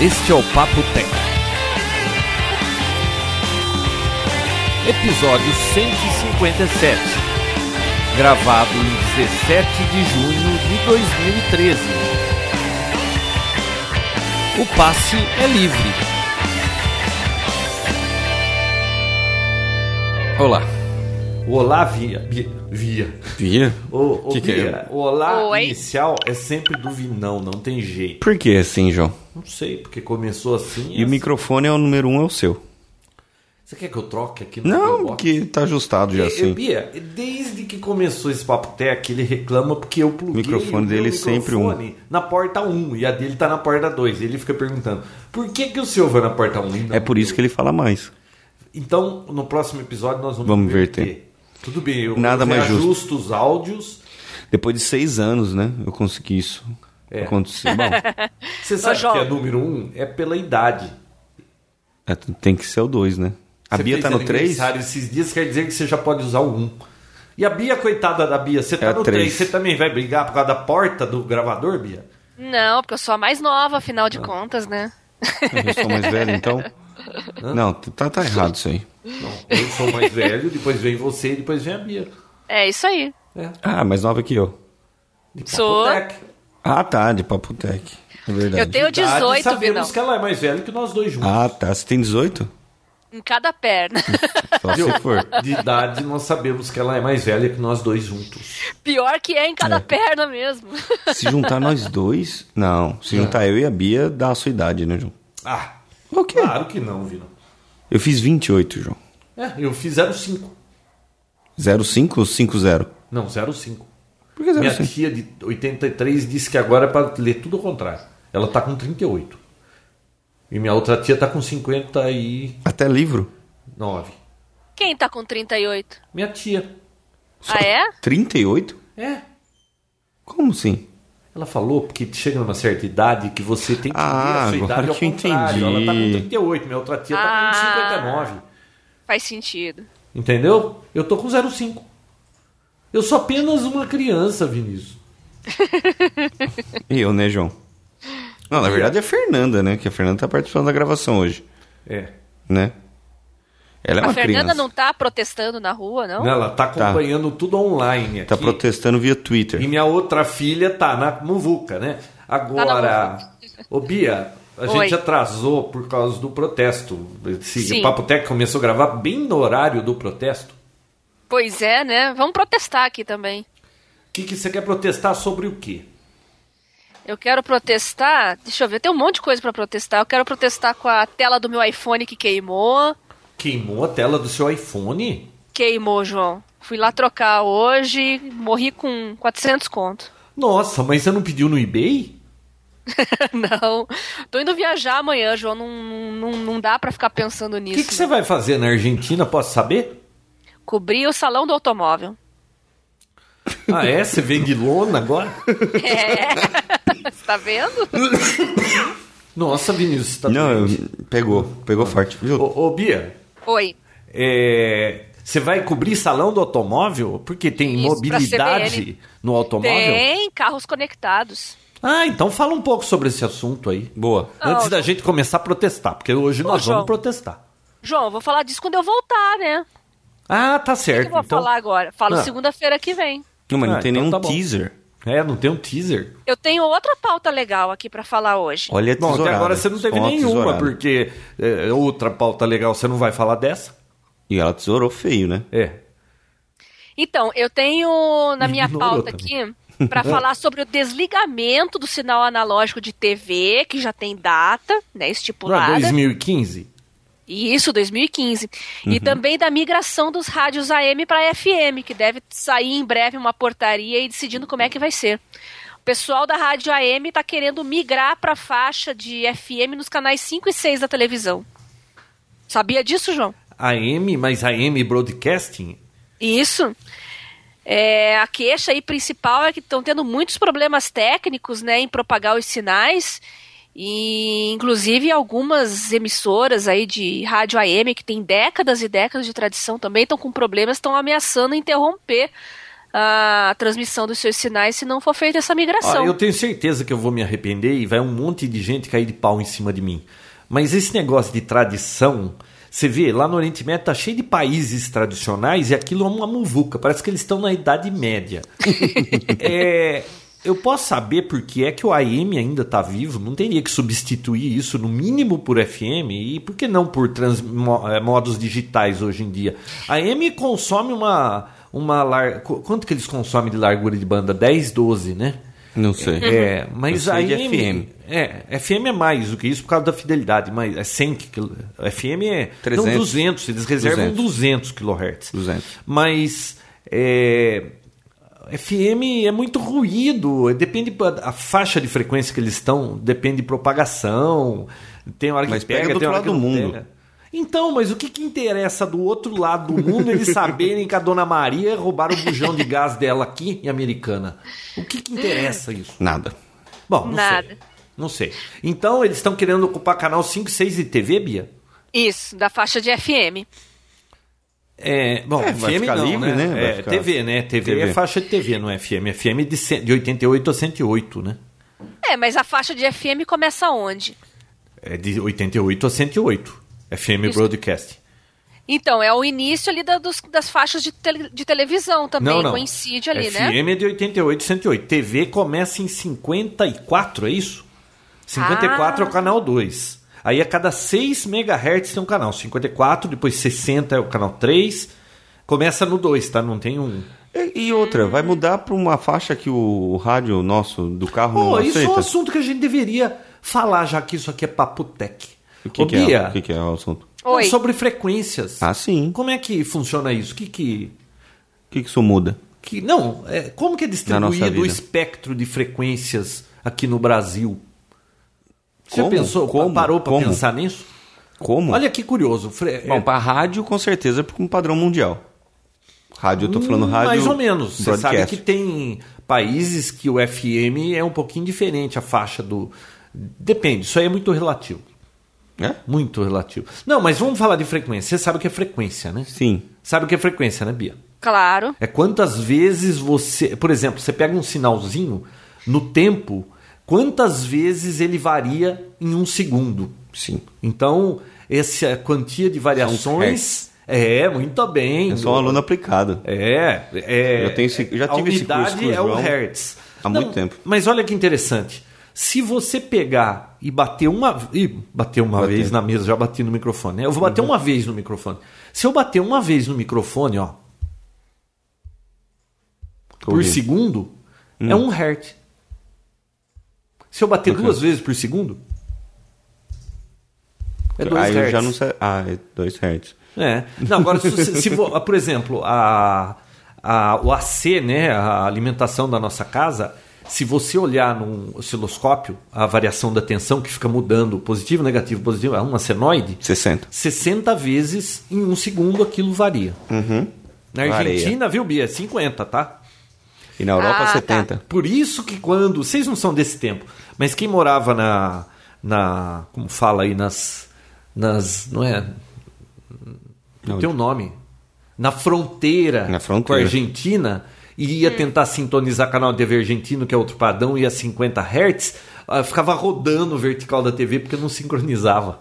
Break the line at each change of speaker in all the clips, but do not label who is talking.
Este é o Papo Tech. Episódio 157. Gravado em 17 de junho de 2013. O passe é livre. Olá. Olá via. Via. via.
Via?
O, o,
Que que é?
o olá
Oi?
inicial é sempre do Vinão, não tem jeito.
Por que assim, João?
Não sei, porque começou assim.
E o
assim.
microfone é o número um, é o seu.
Você quer que eu troque aqui no
Não, porque tá ajustado já
Eh,
assim.
Bia, desde que começou esse papo tech, ele reclama porque eu pluguei
O microfone
o
dele é sempre um.
microfone na porta 1 e a dele tá na porta 2. Ele fica perguntando, por que, que o seu vai na porta 1? e não
É por isso que ele fala mais.
Então, no próximo episódio nós vamos,
Vamos inverter.
Tudo bem, eu
Nada mais justo.
os áudios.
Depois de seis anos, né? Eu consegui isso
É.
acontecer. Bom,
Você sabe que é número 1 é pela idade.
é, tem que ser o dois, né? A
Você
Bia tá no 3?
aniversário esses dias, quer dizer que você já pode usar o 1. E a Bia, coitada da Bia, você tá
É
no
três.
3. Você também vai brigar por causa da porta do gravador, Bia?
Não, porque eu sou a mais nova, afinal de contas, né?
Eu sou mais velho, então. Não, tá, tá errado isso aí.
Não, eu sou mais velho, depois vem você e depois vem a Bia.
É isso aí.
É.
Ah, mais nova que eu.
De
Sou.
Papotec.
Ah, tá, de Papo Tech. É verdade.
Eu tenho
Idade,
18,
sabemos
Vinão.
que ela é mais velha que nós dois juntos.
Ah, tá. Você tem 18?
Em cada perna.
Só se for.
De idade, nós sabemos que ela é mais velha que nós dois juntos.
Pior que é em cada
É.
perna mesmo.
Se juntar nós dois. Não, se juntar eu e a Bia, dá a sua idade, né, João?
Ah,
O quê?
claro que não, Vino.
Eu fiz 28, João.
É, eu fiz 05.
05 ou 50?
Não, 05.
Por que
Minha
05?
tia de 83 disse que agora é para ler tudo ao contrário. Ela tá com 38. E minha outra tia tá com 59.
Até livro?
Quem tá com 38?
Minha tia.
Ah, é?
38?
É.
Como assim?
Ela falou porque chega numa certa idade que você tem que
Ah,
ver a sua
agora
idade ao
que eu
contrário. Ela tá com
entendi.
38, minha outra tia tá
Ah.
com 59.
Faz sentido.
Entendeu? Eu tô com 05. Eu sou apenas uma criança, Vinícius.
Eu, né, João? Não, na verdade é a Fernanda, né? Que a Fernanda tá participando da gravação hoje,
É.
né? Ela é
a
uma
Fernanda
criança.
não tá protestando na rua, não?
Ela tá acompanhando tudo online aqui.
Tá protestando via Twitter.
E minha outra filha tá na Muvuca, né? Agora, ô Bia, a
Oi.
gente atrasou por causa do protesto. Esse
Sim.
Papo Tech começou a gravar bem no horário do protesto.
Pois é, né? Vamos protestar aqui também.
O que, que você quer protestar sobre o quê?
Eu quero protestar. Deixa eu ver, tem um monte de coisa pra protestar. Eu quero protestar com a tela do meu iPhone que queimou.
Queimou a tela do seu iPhone?
Queimou, João. Fui lá trocar hoje, morri com 400 conto.
Nossa, mas você não pediu no eBay?
não. Tô indo viajar amanhã, João. Não, não, não dá pra ficar pensando
O
nisso.
que, que você vai fazer na Argentina? Posso saber?
Cobrir o salão do automóvel.
Ah, é? Você vende lona agora?
É. Você tá vendo?
Nossa, Vinícius, você tá
Não, eu- pegou, pegou forte, viu?
Ô, ô, Bia,
Oi.
é, você vai cobrir salão do automóvel? Porque tem
Isso,
mobilidade no automóvel?
Tem carros conectados.
Ah, então fala um pouco sobre esse assunto aí.
Boa.
Não,
Antes da
João.
gente começar a protestar, porque hoje nós
João.
vamos protestar.
João, eu vou falar disso quando eu voltar, né?
Ah, tá
O que
certo.
eu vou
então...
falar agora? Falo
Ah.
segunda-feira que vem.
Não, mas não
Ah,
tem
então
nenhum
tá bom.
teaser.
É, não tem um teaser.
Eu tenho outra pauta legal aqui para falar hoje.
Olha,
Bom, até agora você não teve nenhuma,
tesourada.
porque é, outra pauta legal, você não vai falar dessa?
E ela tesourou feio, né?
É.
Então, eu tenho na minha
Ignorou
pauta
também.
aqui para falar sobre o desligamento do sinal analógico de TV, que já tem data, né, estipulada.
Não 2015?
E isso 2015. Uhum. E também da migração dos rádios AM para FM, que deve sair em breve uma portaria e decidindo como é que vai ser. O pessoal da rádio AM está querendo migrar para a faixa de FM nos canais 5 e 6 da televisão. Sabia disso, João?
AM, mas AM Broadcasting?
Isso. É, a queixa aí principal é que estão tendo muitos problemas técnicos né, em propagar os sinais e, inclusive, algumas emissoras aí de rádio AM, que tem décadas e décadas de tradição, também estão com problemas, estão ameaçando interromper a transmissão dos seus sinais se não for feita essa migração.
Ah, eu tenho certeza que eu vou me arrepender e vai um monte de gente cair de pau em cima de mim. Mas esse negócio de tradição, você vê, lá no Oriente Médio tá cheio de países tradicionais e aquilo é uma muvuca. Parece que eles estão na Idade Média. é, eu posso saber por que é que o AM ainda está vivo? Não teria que substituir isso, no mínimo, por FM? E por que não por trans, é, modos digitais hoje em dia? A AM consome uma. uma lar... Quanto que eles consomem de largura de banda? 10, 12, né?
Não sei.
É, mas
Eu
a
sei
AM.
FM.
É, FM é mais do que isso por causa da fidelidade, mas é 100 kilo- FM é
300.
não 200, eles reservam 200
200.
kHz.
200.
Mas é, FM é muito ruído, depende a faixa de frequência que eles estão, depende de propagação. Tem hora que
Mas
pega,
pega do
tem hora
outro
que
lado
não
do mundo.
pega. Então, mas o que, que interessa do outro lado do mundo eles saberem que a dona Maria roubaram o bujão de gás dela aqui em Americana? O que, que interessa isso?
Nada.
Bom, não
Nada.
sei. Não sei. Então, eles estão querendo ocupar canal 5, 6 de TV, Bia?
Isso, da faixa de FM.
É, bom,
É, vai
FM
ficar
não,
livre,
né?
né?
É,
ficar-
TV, né? TV,
TV.
é faixa de TV, não é FM. FM de, de 88 a 108, né?
É, mas a faixa de FM começa onde?
É de 88 a 108. FM
Isso.
Broadcast.
Então, é o início ali da- dos- das faixas de, tele- de televisão também,
não, não.
coincide ali, né?
FM é de 88 a 108. TV começa em 54, é isso? 54 é o
Ah.
canal 2. Aí a cada 6 MHz tem um canal. 54, depois 60 é o canal 3. Começa no 2, tá? Não tem um.
E, e outra, vai mudar para uma faixa que o, rádio nosso do carro
Pô,
não
isso é
aceita?
um assunto que a gente deveria falar, já que isso aqui é papo tech.
O que,
Ô,
que é,
Bia,
o que, que é o assunto?
Oi.
sobre frequências.
Ah, sim.
Como é que funciona isso? Que que,
O que, que isso muda?
que não, é, como que é distribuído o espectro de frequências aqui no Brasil? Você
Como?
pensou,
Como?
parou para pensar nisso?
Como?
Olha que curioso. Fre-
Bom,
é,
para rádio, com certeza, por um padrão mundial. Rádio, eu tô falando rádio.
Mais ou menos. Você sabe que tem países que o FM é um pouquinho diferente a faixa do. Depende, isso aí é muito relativo.
É?
Muito relativo. Não, mas vamos falar de frequência. Você sabe o que é frequência, né?
Sim.
Sabe o que é frequência, né, Bia?
Claro.
É quantas vezes você. Por exemplo, você pega um sinalzinho no tempo, quantas vezes ele varia em um segundo.
Sim.
Então, essa quantia de variações.
hertz.
É, muito bem.
Eu sou um aluno aplicado.
É, é.
Eu tenho esse- já
a
tive esse
unidade
curso com o
é o hertz.
há muito tempo.
Mas olha que interessante. Se você pegar e bater uma, Ih, bater uma vez na mesa, já bati no microfone. né? Eu vou bater uma vez no microfone. Se eu bater uma vez no microfone, ó, por
ouvindo.
segundo,
Hum.
é um hertz. Se eu bater duas vezes por segundo, é dois
Aí eu
hertz.
já não sei. Ah, é 2 Hz.
É. Não, agora, se, se por exemplo, a, a, o AC, né, a alimentação da nossa casa, se você olhar num osciloscópio, a variação da tensão que fica mudando, positivo, negativo, positivo, é uma senoide,
60.
60 vezes em um segundo aquilo varia.
Uhum.
Na
Varia.
Argentina, viu, Bia? 50, tá?
E na Europa,
Ah, tá.
70.
Por isso que quando. Vocês não são desse tempo, mas quem morava na. na como fala aí, nas. nas não é? Não tem um nome. Na fronteira,
Na
com
fronteira.
a Argentina e ia tentar sintonizar canal de TV argentino, que é outro padrão, ia a 50 Hz, ficava rodando o vertical da TV porque não sincronizava.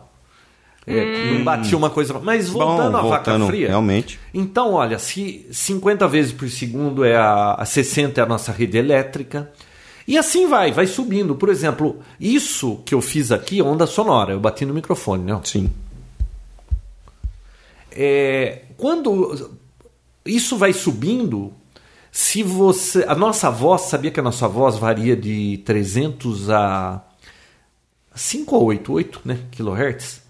É, Não batia uma coisa. Mas voltando à vaca
voltando,
fria.
realmente.
Então, olha, se 50 vezes por segundo é a, a 60 é a nossa rede elétrica. E assim vai, vai subindo. Por exemplo, isso que eu fiz aqui é onda sonora. Eu bati no microfone, né?
Sim.
É, quando isso vai subindo, se você. A nossa voz, sabia que a nossa voz varia de 300 a 5 a 8, 8 né, kilohertz?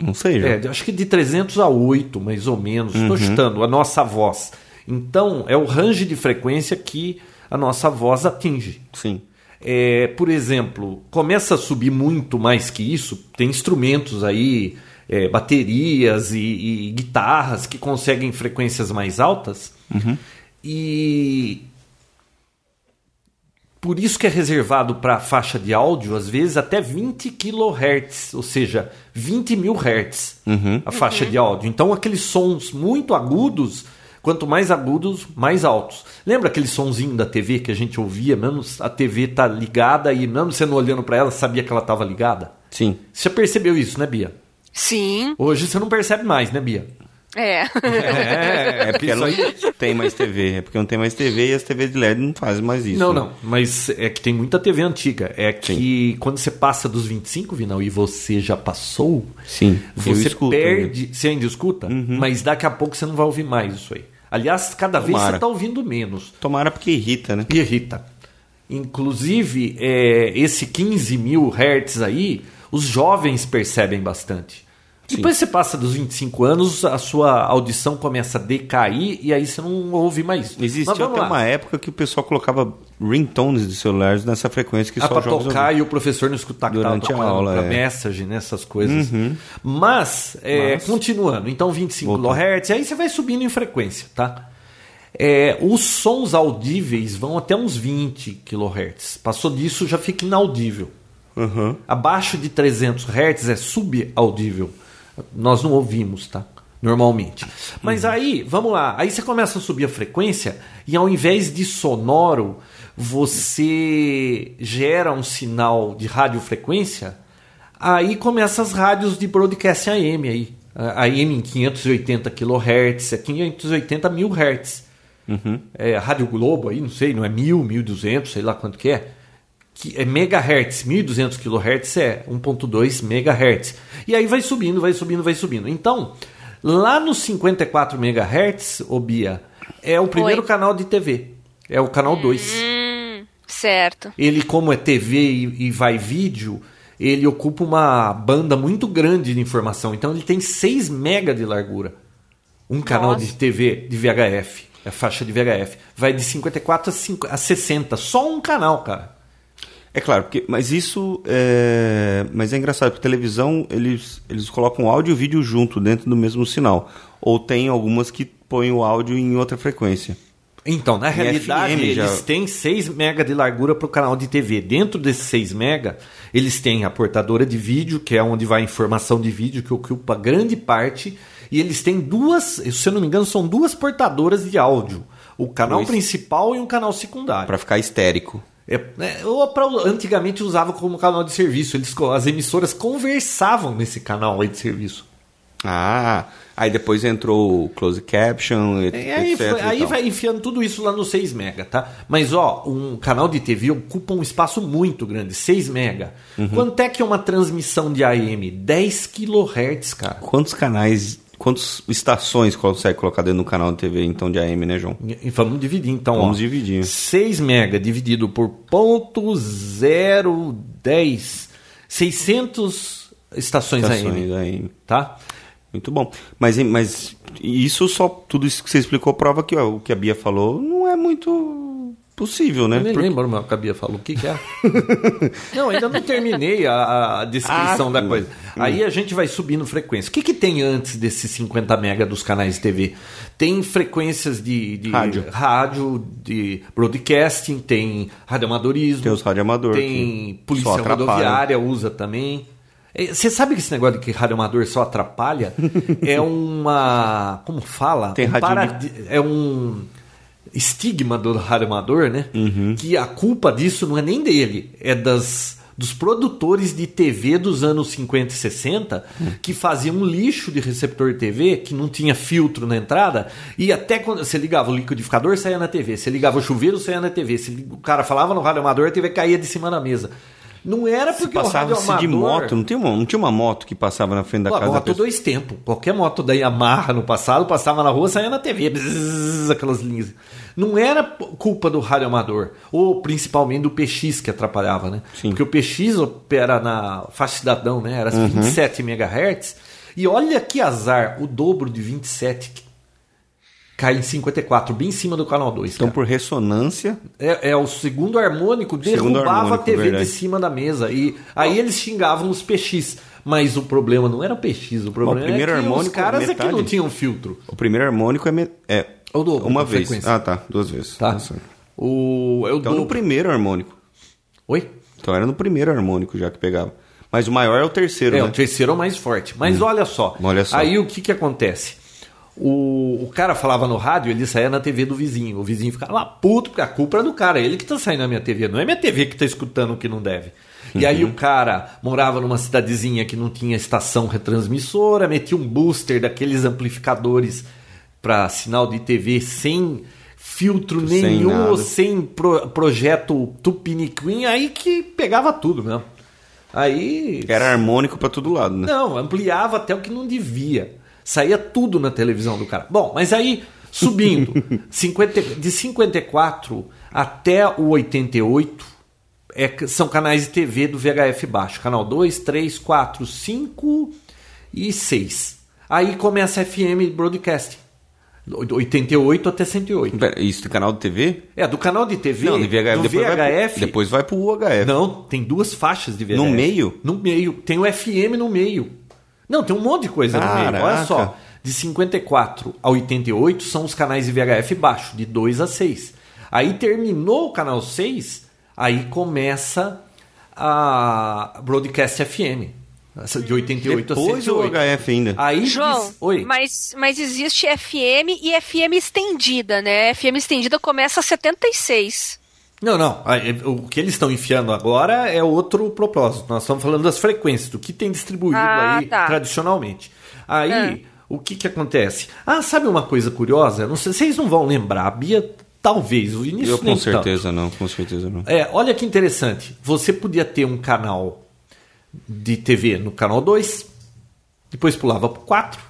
Não sei.
É, acho que de 300 a 8, mais ou menos. Estou chutando a nossa voz. Então, é o range de frequência que a nossa voz atinge.
Sim.
É, por exemplo, começa a subir muito mais que isso. Tem instrumentos aí, é, baterias e, e guitarras que conseguem frequências mais altas. E por isso que é reservado para faixa de áudio, às vezes até 20 kHz, ou seja, 20 mil Hz a faixa de áudio. Então, aqueles sons muito agudos Quanto mais agudos, mais altos. Lembra aquele sonzinho da TV que a gente ouvia, mesmo a TV tá ligada e mesmo você não olhando para ela, sabia que ela estava ligada?
Sim.
Você já percebeu isso, né, Bia?
Sim.
Hoje você não percebe mais, né, Bia?
É.
É,
É porque
isso
não
aí-
tem mais TV. É porque não tem mais TV e as TVs de LED não fazem mais isso.
Não,
né?
não, mas é que tem muita TV antiga. É que quando você passa dos 25, Vinal, e você já passou,
Sim.
você
escuto, né?
perde. Você ainda escuta? Mas daqui a pouco você não vai ouvir mais isso aí. Aliás, cada vez
Tomara.
você está ouvindo menos.
Tomara porque irrita, né?
E irrita. Inclusive, é, esse 15 mil hertz aí, os jovens percebem bastante. Depois você passa dos 25 anos, a sua audição começa a decair e aí você não ouve mais.
Existiu
vamos
até
lá.
uma época que o pessoal colocava ringtones de celulares nessa frequência que
Ah,
só
pra tocar e o professor não escutar que tava
Durante a aula,
pra
é.
message, né, essas coisas. Mas, é,
Mas-
continuando, então 25
Voltando.
kHz, aí você vai subindo em frequência, tá? É, os sons audíveis vão até uns 20 kHz. Passou disso, já fica inaudível.
Uhum.
Abaixo de 300 Hz é subaudível. Nós não ouvimos, tá? Normalmente. Mas aí, vamos lá. Aí você começa a subir a frequência e ao invés de sonoro, você gera um sinal de radiofrequência. Aí começa as rádios de broadcast AM aí. A AM em 580 kHz, é 580 mil Hz. É, a Rádio Globo aí, não sei, não é 1000, 1200, sei lá quanto que é. Que é megahertz, 1200 kHz é 1.2 megahertz. E aí vai subindo, vai subindo, vai subindo. Então, lá nos 54 megahertz, ô Bia, é o primeiro
Oi.
canal de TV. É o canal 2.
Hum, certo.
Ele, como é TV e, e vai vídeo, ele ocupa uma banda muito grande de informação. Então ele tem 6 mega de largura. Um canal
Nossa.
de TV de VHF, a faixa de VHF. Vai de 54 a, 5 a 60. Só um canal, cara.
É claro, porque, mas isso é, mas é engraçado, porque televisão eles, eles colocam áudio e vídeo junto dentro do mesmo sinal. Ou tem algumas que põem o áudio em outra frequência.
Então, na realidade,
FM já-
eles têm 6 mega de largura para o canal de TV. Dentro desses 6 mega, eles têm a portadora de vídeo, que é onde vai a informação de vídeo, que ocupa grande parte. E eles têm duas, se eu não me engano, são duas portadoras de áudio. O canal
Dois.
principal e um canal secundário.
Pra ficar histérico.
É, é, ou pra, antigamente usava como canal de serviço. Eles, as emissoras conversavam nesse canal aí de serviço.
Ah, aí depois entrou o close caption, et-
É, aí
etc. e
aí vai enfiando tudo isso lá no 6 mega, tá? Mas ó, um canal de TV ocupa um espaço muito grande, 6 mega.
Uhum.
Quanto é que é uma transmissão de AM? 10 kHz, cara.
Quantos canais, quantas estações consegue colocar dentro do canal de TV então de AM, né, João?
E vamos dividir então,
Vamos
ó.
dividir.
6 mega dividido por ponto 010, 600 estações,
Estações
AM,
AM.
tá?
Muito bom. Mas, mas isso só, tudo isso que você explicou prova que ó, o que a Bia falou não é muito possível, né?
Eu nem
Porque-
lembro, meu, que a Bia falou. O que, que é? não, ainda não terminei a, a descrição
Ah,
da
hum.
coisa. Aí a gente vai subindo frequência. O que, que tem antes desses 50 mega dos canais de TV? Tem frequências de, de
Rádio.
rádio, de broadcasting, tem radioamadorismo.
Tem os radioamador
Tem polícia rodoviária, usa também. É, Você sabe que esse negócio de que radioamador só atrapalha é uma. Como fala?
Tem
um É um estigma do radioamador, né? Que a culpa disso não é nem dele, é das dos produtores de TV dos anos 50 e 60 que faziam um lixo de receptor TV que não tinha filtro na entrada e até quando você ligava o liquidificador saía na TV, você ligava o chuveiro saía na TV, se o cara falava no radioamador a TV caía de cima da mesa. Não era
Se
porque o
passava
radioamador
de moto, não tinha, uma, não tinha uma moto que passava na frente da
Pô,
casa da
moto
pessoa?
dois tempos. Qualquer moto da Yamaha no passado passava na rua, saía na TV. Bzzz, aquelas linhas. Não era culpa do radioamador. Ou principalmente do PX que atrapalhava, né?
Sim.
Porque o PX opera na faixa cidadão, né? Era
Uhum.
27 MHz. E olha que azar, o dobro de 27 que cai em 54, bem em cima do canal 2.
Então,
cara.
por ressonância,
É, é, o segundo harmônico
Segundo
derrubava
harmônico,
a TV
verdade.
de cima da mesa. E aí eles xingavam os PX. Mas o problema não era o PX, o problema
primeiro
é que os
harmônico,
caras é que
metade.
não tinham filtro.
o primeiro harmônico é, é
O dobro
uma vez.
frequência.
Ah, tá. Duas vezes.
Tá?
Nossa.
O, é o
Então, no
dobro.
primeiro harmônico.
Oi?
Então, era no primeiro harmônico já que pegava. Mas o maior é o terceiro,
É,
né?
o terceiro é o mais forte. Mas olha só.
Olha só.
Aí o que, que acontece? o, o cara falava no rádio, ele saía na TV do vizinho. O vizinho ficava lá puto, porque a culpa é do cara. Ele que tá saindo na minha TV, não é minha TV que tá escutando o que não deve. E aí o cara morava numa cidadezinha que não tinha estação retransmissora, metia um booster daqueles amplificadores para sinal de TV sem filtro
Sem
nenhum,
nada.
sem pro- projeto Tupiniquim, aí que pegava tudo mesmo. Aí.
Era harmônico pra todo lado, né?
Não, ampliava até o que não devia. Saía tudo na televisão do cara. Bom, mas aí, subindo, 50, de 54 até o 88, é, são canais de TV do VHF baixo. Canal 2, 3, 4, 5 e 6. Aí começa a FM Broadcasting. 88 até 108.
Pera, Isso tem canal de TV?
É, do canal de TV,
Não, de VHF.
do
depois, Vai
VHF,
pro, depois vai pro UHF.
não, tem duas faixas de VHF.
No meio?
No meio. Tem o FM no meio. Não, tem um monte de coisa no meio. Olha
Caraca.
só. De 54 a 88 são os canais de VHF baixo, de 2 a 6. Aí terminou o canal 6, aí começa a Broadcast FM. Essa De 88
Depois
a
o
108.
UHF ainda.
Aí
João,
diz- Oi.
Mas, mas existe FM e FM estendida, né? FM estendida começa a 76.
Não, não. Aí, O que eles estão enfiando agora é outro propósito. Nós estamos falando das frequências, do que tem distribuído
Ah,
aí
tá.
tradicionalmente. Aí,
Ah.
o que, que acontece? Ah, sabe uma coisa curiosa? Não sei, vocês não vão lembrar. A Bia, talvez. O Vinícius
Eu com
nem tanto.
certeza não, com certeza não.
É, olha que interessante. Você podia ter um canal de TV no canal 2, depois pulava pro 4,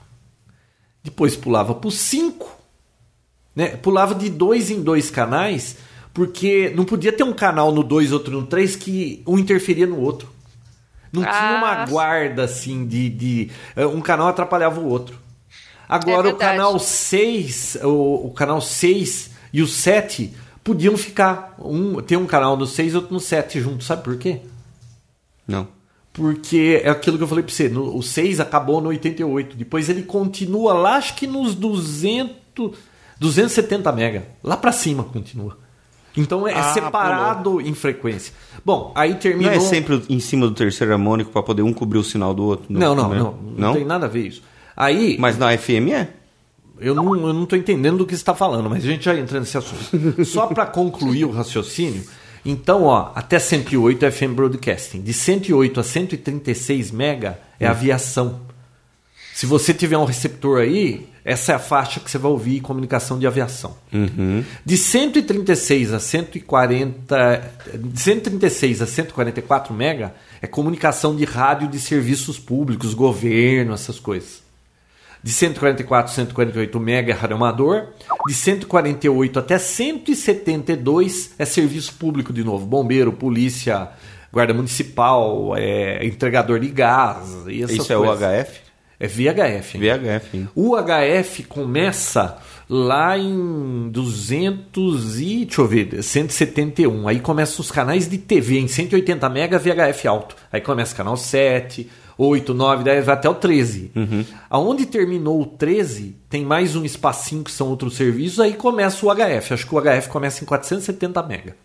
depois pulava pro 5, né? Pulava de dois em dois canais, porque não podia ter um canal no 2, outro no 3 que um interferia no outro. Não tinha uma
Ah.
guarda assim de, de eh, um canal atrapalhava o outro. Agora o
É verdade.
canal 6, o, o canal 6 e o 7 podiam ficar um ter um canal no 6 e outro no 7 junto, sabe por quê?
Não.
Porque é aquilo que eu falei pra você, no- o 6 acabou no 88, depois ele continua lá, acho que nos 200, 270 mega, lá pra cima continua. Então é
Ah,
separado em frequência. Bom, aí
Não
terminou...
é sempre em cima do terceiro harmônico pra poder um cobrir o sinal do outro?
Não, não,
né?
não, não, tem nada a ver isso. Aí,
Mas na FM é?
eu não, eu não tô entendendo do que você está falando, mas a gente já entra nesse assunto. Só para concluir o raciocínio, então, ó, até 108 é FM Broadcasting. De 108 a 136 mega é aviação. Se você tiver um receptor aí, essa é a faixa que você vai ouvir comunicação de aviação. De 136 a 140, de 136 a 144 mega é comunicação de rádio de serviços públicos, governo, essas coisas. De 144 a 148 mega é rádio amador. De 148 até 172 é serviço público de novo. Bombeiro, polícia, guarda municipal, é, entregador de gás. E essas
Isso é o
coisas.
HF?
É VHF. hein?
VHF. hein?
O HF começa lá em 200 e, deixa eu ver, 171. Aí começam os canais de TV em 180 mega VHF alto. Aí começa canal 7, 8, 9, 10, vai até o 13. Aonde terminou o 13, tem mais um espacinho que são outros serviços, aí começa o HF. Acho que o HF começa em 470 mega.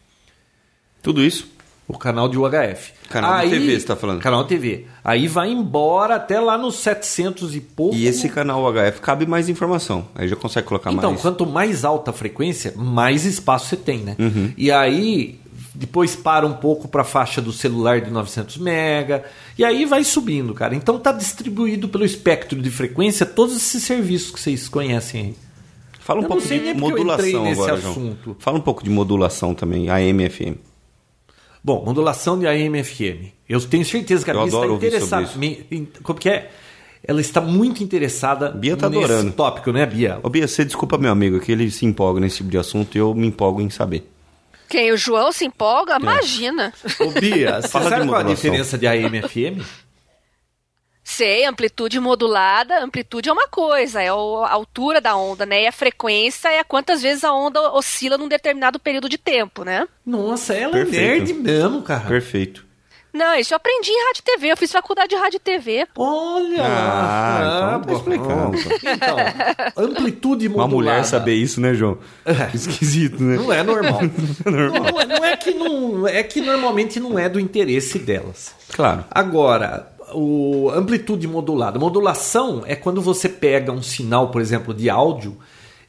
Tudo isso?
O canal de UHF.
Canal de TV, você tá falando?
Canal de TV. Aí vai embora até lá nos 700 e pouco.
E esse canal HF cabe mais informação. Aí já consegue colocar
Então,
mais.
quanto mais alta a frequência, mais espaço você tem, né?
Uhum.
E aí, depois para um pouco para a faixa do celular de 900 mega, e aí vai subindo, cara. Então tá distribuído pelo espectro de frequência todos esses serviços que vocês conhecem aí.
Fala um
Eu
pouco de modulação
nesse
agora,
assunto.
João. Fala um pouco de modulação também, AM FM.
Bom, modulação de AM FM. Eu tenho certeza que a Bia está interessada. Como que é? Ela está muito interessada
Bia tá
nesse
adorando.
tópico, né, Bia?
Ô Bia, você desculpa meu amigo que ele se empolga nesse tipo de assunto e eu me empolgo em saber.
Quem? O João se empolga? Imagina.
Ô, Bia, você
Fala de
sabe qual a
modulação.
diferença de AM e FM?
Sei, amplitude modulada, amplitude é uma coisa, é a altura da onda, né? E a frequência é quantas vezes a onda oscila num determinado período de tempo, né?
Nossa, ela
Perfeito.
é nerd mesmo, cara.
Perfeito.
Não, isso eu aprendi em rádio e TV, eu fiz faculdade de rádio e TV.
Olha
Ah, então tá.
Então, amplitude
Uma
modulada.
mulher saber isso, né, João? Esquisito, né?
Não é normal. Não, não é, não é que não é que normalmente não é do interesse delas.
Claro.
Agora, o amplitude modulada. Modulação é quando você pega um sinal, por exemplo, de áudio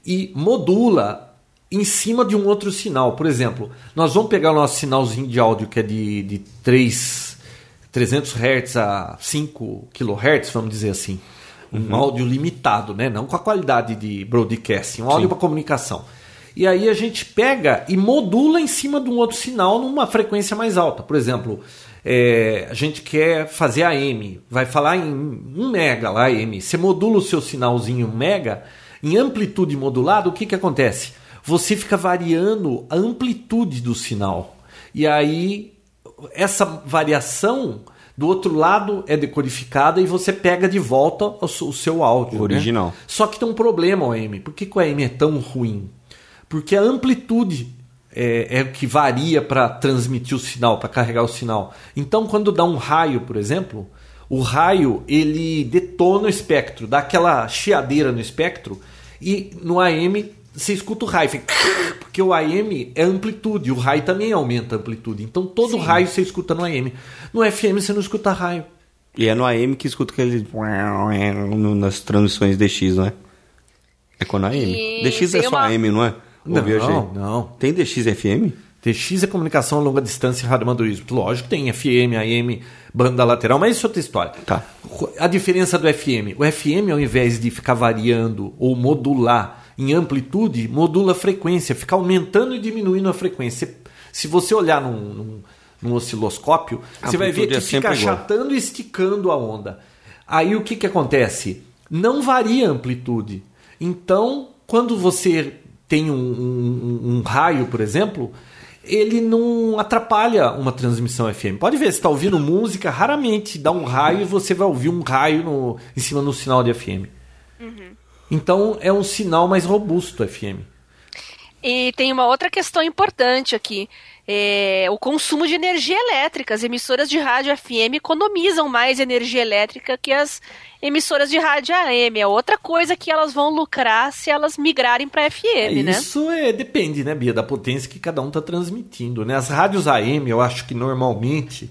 e modula em cima de um outro sinal. Por exemplo, nós vamos pegar o nosso sinalzinho de áudio que é de, de 3, 300 Hz a 5 kHz, vamos dizer assim. Um uhum. áudio limitado, né? não com a qualidade de broadcasting, um áudio para comunicação. E aí a gente pega e modula em cima de um outro sinal numa frequência mais alta. Por exemplo, é, a gente quer fazer AM, vai falar em 1 mega lá, AM. Você modula o seu sinalzinho mega em amplitude modulada, o que, que acontece? Você fica variando a amplitude do sinal. E aí, essa variação do outro lado é decodificada e você pega de volta o, seu áudio. O
né? original. Né?
Só que tem um problema, o AM. Por que, que o AM é tão ruim? Porque a amplitude é, é o que varia para transmitir o sinal, para carregar o sinal. Então, quando dá um raio, por exemplo, o raio ele detona o espectro, dá aquela chiadeira no espectro e no AM você escuta o raio, fica... porque o AM é amplitude, o raio também aumenta a amplitude. Então todo Sim. raio você escuta no AM. No FM você não escuta raio.
E é no AM que escuta aquele nas transmissões DX, não é? É com a AM. E DX é só uma... AM, não é?
Não, não, não.
Tem DX-FM?
DX é comunicação a longa distância e radioamadorismo. Lógico, tem FM, AM, banda lateral, mas isso é outra história.
Tá.
A diferença do FM. O FM, ao invés de ficar variando ou modular em amplitude, modula a frequência, fica aumentando e diminuindo a frequência. Se você olhar num, num, num osciloscópio, você vai ver que é fica achatando e esticando a onda. Aí o que, que acontece? Não varia a amplitude. Então, quando você tem um, um, um raio, por exemplo, ele não atrapalha uma transmissão FM. Pode ver, você está ouvindo música, raramente dá um raio e você vai ouvir um raio no, em cima do sinal de FM. Uhum. Então é um sinal mais robusto FM.
E tem uma outra questão importante aqui é, o consumo de energia elétrica. As emissoras de rádio FM economizam mais energia elétrica que as emissoras de rádio AM. É outra coisa que elas vão lucrar se elas migrarem para FM, é,
né? Isso é, depende, né, Bia, da potência que cada um está transmitindo. Né? As rádios AM, eu acho que normalmente,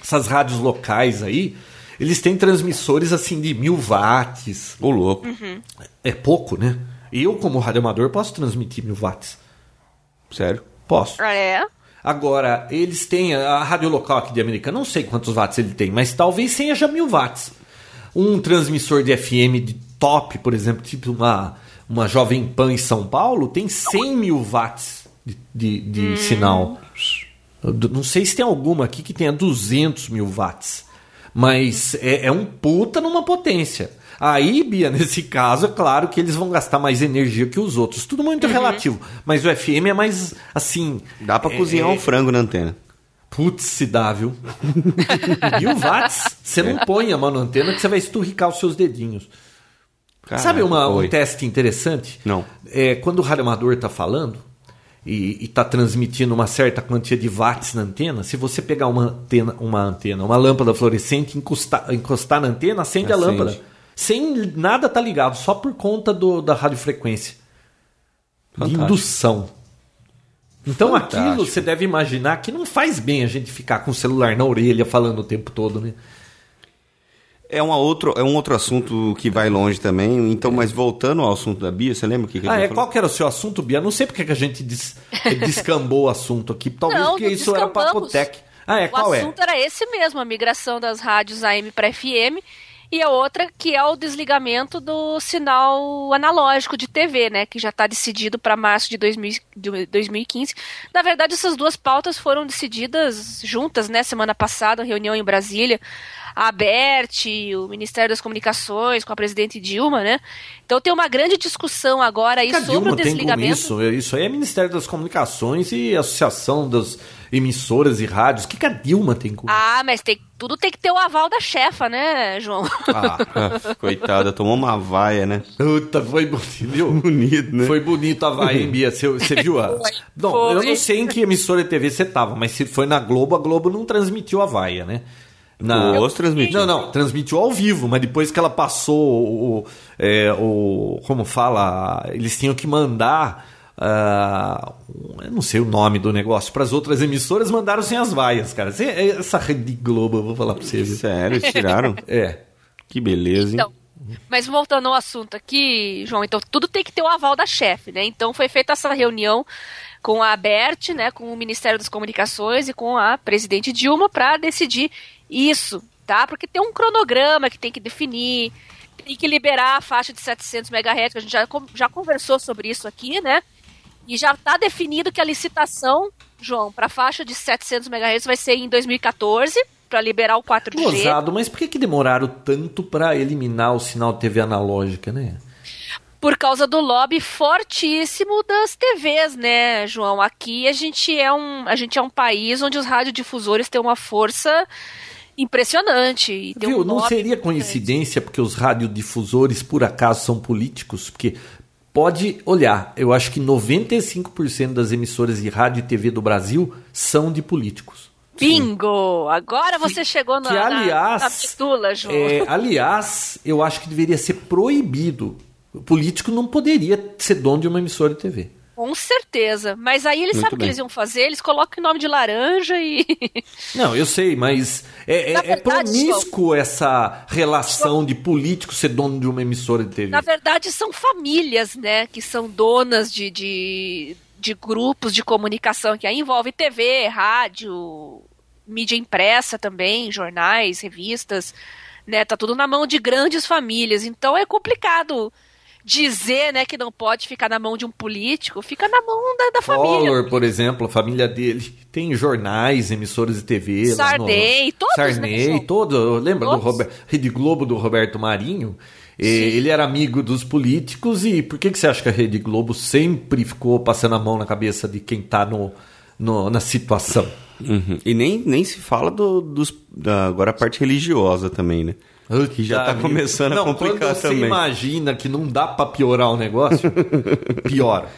essas rádios locais aí, eles têm transmissores assim de mil watts.
Ô, louco.
Uhum. É pouco, né? Eu, como radioamador, posso transmitir mil watts.
Sério?
Posso.
Ah, é?
Agora, eles têm a rádio local aqui de Americana, não sei quantos watts ele tem, mas talvez seja mil watts. Um transmissor de FM de top, por exemplo, tipo uma, uma Jovem Pan em São Paulo, tem 100 mil watts de, de, de hum. sinal. Não sei se tem alguma aqui que tenha 200 mil watts, mas é, é um puta numa potência. Aí, Bia, nesse caso, é claro que eles vão gastar mais energia que os outros. Tudo muito uhum. relativo. Mas o FM é mais assim.
Dá para é, cozinhar um frango na antena.
Putz, se dá, viu? e o Watts, você não é. põe a mão na antena que você vai esturricar os seus dedinhos. Caraca, Sabe uma, um teste interessante?
Não.
É, quando o radioamador está falando e está transmitindo uma certa quantia de watts na antena, se você pegar uma antena, uma, antena, uma lâmpada fluorescente, encostar, encostar na antena, acende, acende. a lâmpada sem nada tá ligado, só por conta do, da radiofrequência. Fantástico. De indução. Então Fantástico. aquilo você deve imaginar que não faz bem a gente ficar com o celular na orelha falando o tempo todo, né?
É, uma outro, é um outro assunto que vai longe também. Então, mas voltando ao assunto da Bia, você lembra o que, que
Ah, é? Qual que era o seu assunto, Bia? Não sei porque que a gente des, descambou o assunto aqui. Talvez não, porque isso era papotec.
Ah, é, o qual é? O assunto era esse mesmo, a migração das rádios AM para FM e a outra que é o desligamento do sinal analógico de TV, né, que já está decidido para março de, 2000, de 2015. Na verdade, essas duas pautas foram decididas juntas, né, semana passada, reunião em Brasília a ABERT, o Ministério das Comunicações, com a presidente Dilma, né? Então tem uma grande discussão agora aí sobre Dilma o desligamento.
isso? isso aí é Ministério das Comunicações e Associação das Emissoras e Rádios. O que, que a Dilma tem com
Ah, mas tem, tudo tem que ter o aval da chefa, né, João?
Ah, coitada, tomou uma vaia, né?
Puta, foi bonito, bonito, né? Foi bonito a vaia, hein, Bia? Você, você viu a... Não, foi. eu não sei em que emissora de TV você tava, mas se foi na Globo, a Globo não transmitiu a vaia, né?
Na... Os transmitiu.
Não, não, transmitiu ao vivo, mas depois que ela passou o, é, o. Como fala? Eles tinham que mandar Uh, eu não sei o nome do negócio, para as outras emissoras mandaram sem as vaias, cara. Essa Rede Globo, eu vou falar para você.
Sério, tiraram?
é.
Que beleza, então,
hein? Mas voltando ao assunto aqui, João, então tudo tem que ter o aval da chefe, né? Então foi feita essa reunião com a ABERT, né, com o Ministério das Comunicações e com a presidente Dilma para decidir isso, tá? Porque tem um cronograma que tem que definir, tem que liberar a faixa de 700 MHz, que a gente já, já conversou sobre isso aqui, né? E já está definido que a licitação, João, para a faixa de 700 MHz vai ser em 2014 para liberar o 4G.
Gozado, mas por que, que demoraram tanto para eliminar o sinal TV analógica, né?
Por causa do lobby fortíssimo das TVs, né, João? Aqui a gente é um, a gente é um país onde os radiodifusores têm uma força impressionante.
Viu?
Um
não seria coincidência porque os radiodifusores por acaso são políticos? Porque pode olhar, eu acho que 95% das emissoras de rádio e TV do Brasil são de políticos.
Bingo! Agora você
que,
chegou na,
que, aliás,
na, na pitula, João.
É, aliás, eu acho que deveria ser proibido. O político não poderia ser dono de uma emissora de TV.
Com certeza. Mas aí eles sabem o que eles iam fazer? Eles colocam o nome de laranja e.
Não, eu sei, mas é, é, é promíscuo essa relação de político ser dono de uma emissora de TV.
Na verdade, são famílias, né? Que são donas de, de, de grupos de comunicação que aí envolve TV, rádio, mídia impressa também, jornais, revistas. Né, tá tudo na mão de grandes famílias. Então é complicado dizer, né, que não pode ficar na mão de um político, fica na mão da, da família.
Collor, por exemplo, a família dele tem jornais, emissoras de TV.
Sarney,
no...
todos.
Sarney,
né,
todo. Lembra todos. do Robert... Rede Globo do Roberto Marinho? Sim. Ele era amigo dos políticos e por que, que você acha que a Rede Globo sempre ficou passando a mão na cabeça de quem está no, no, na situação?
Uhum. E nem, nem se fala do, dos, da, agora a parte religiosa também, né? Que já está começando a complicar
quando
você também.
imagina que não dá para piorar o negócio, piora.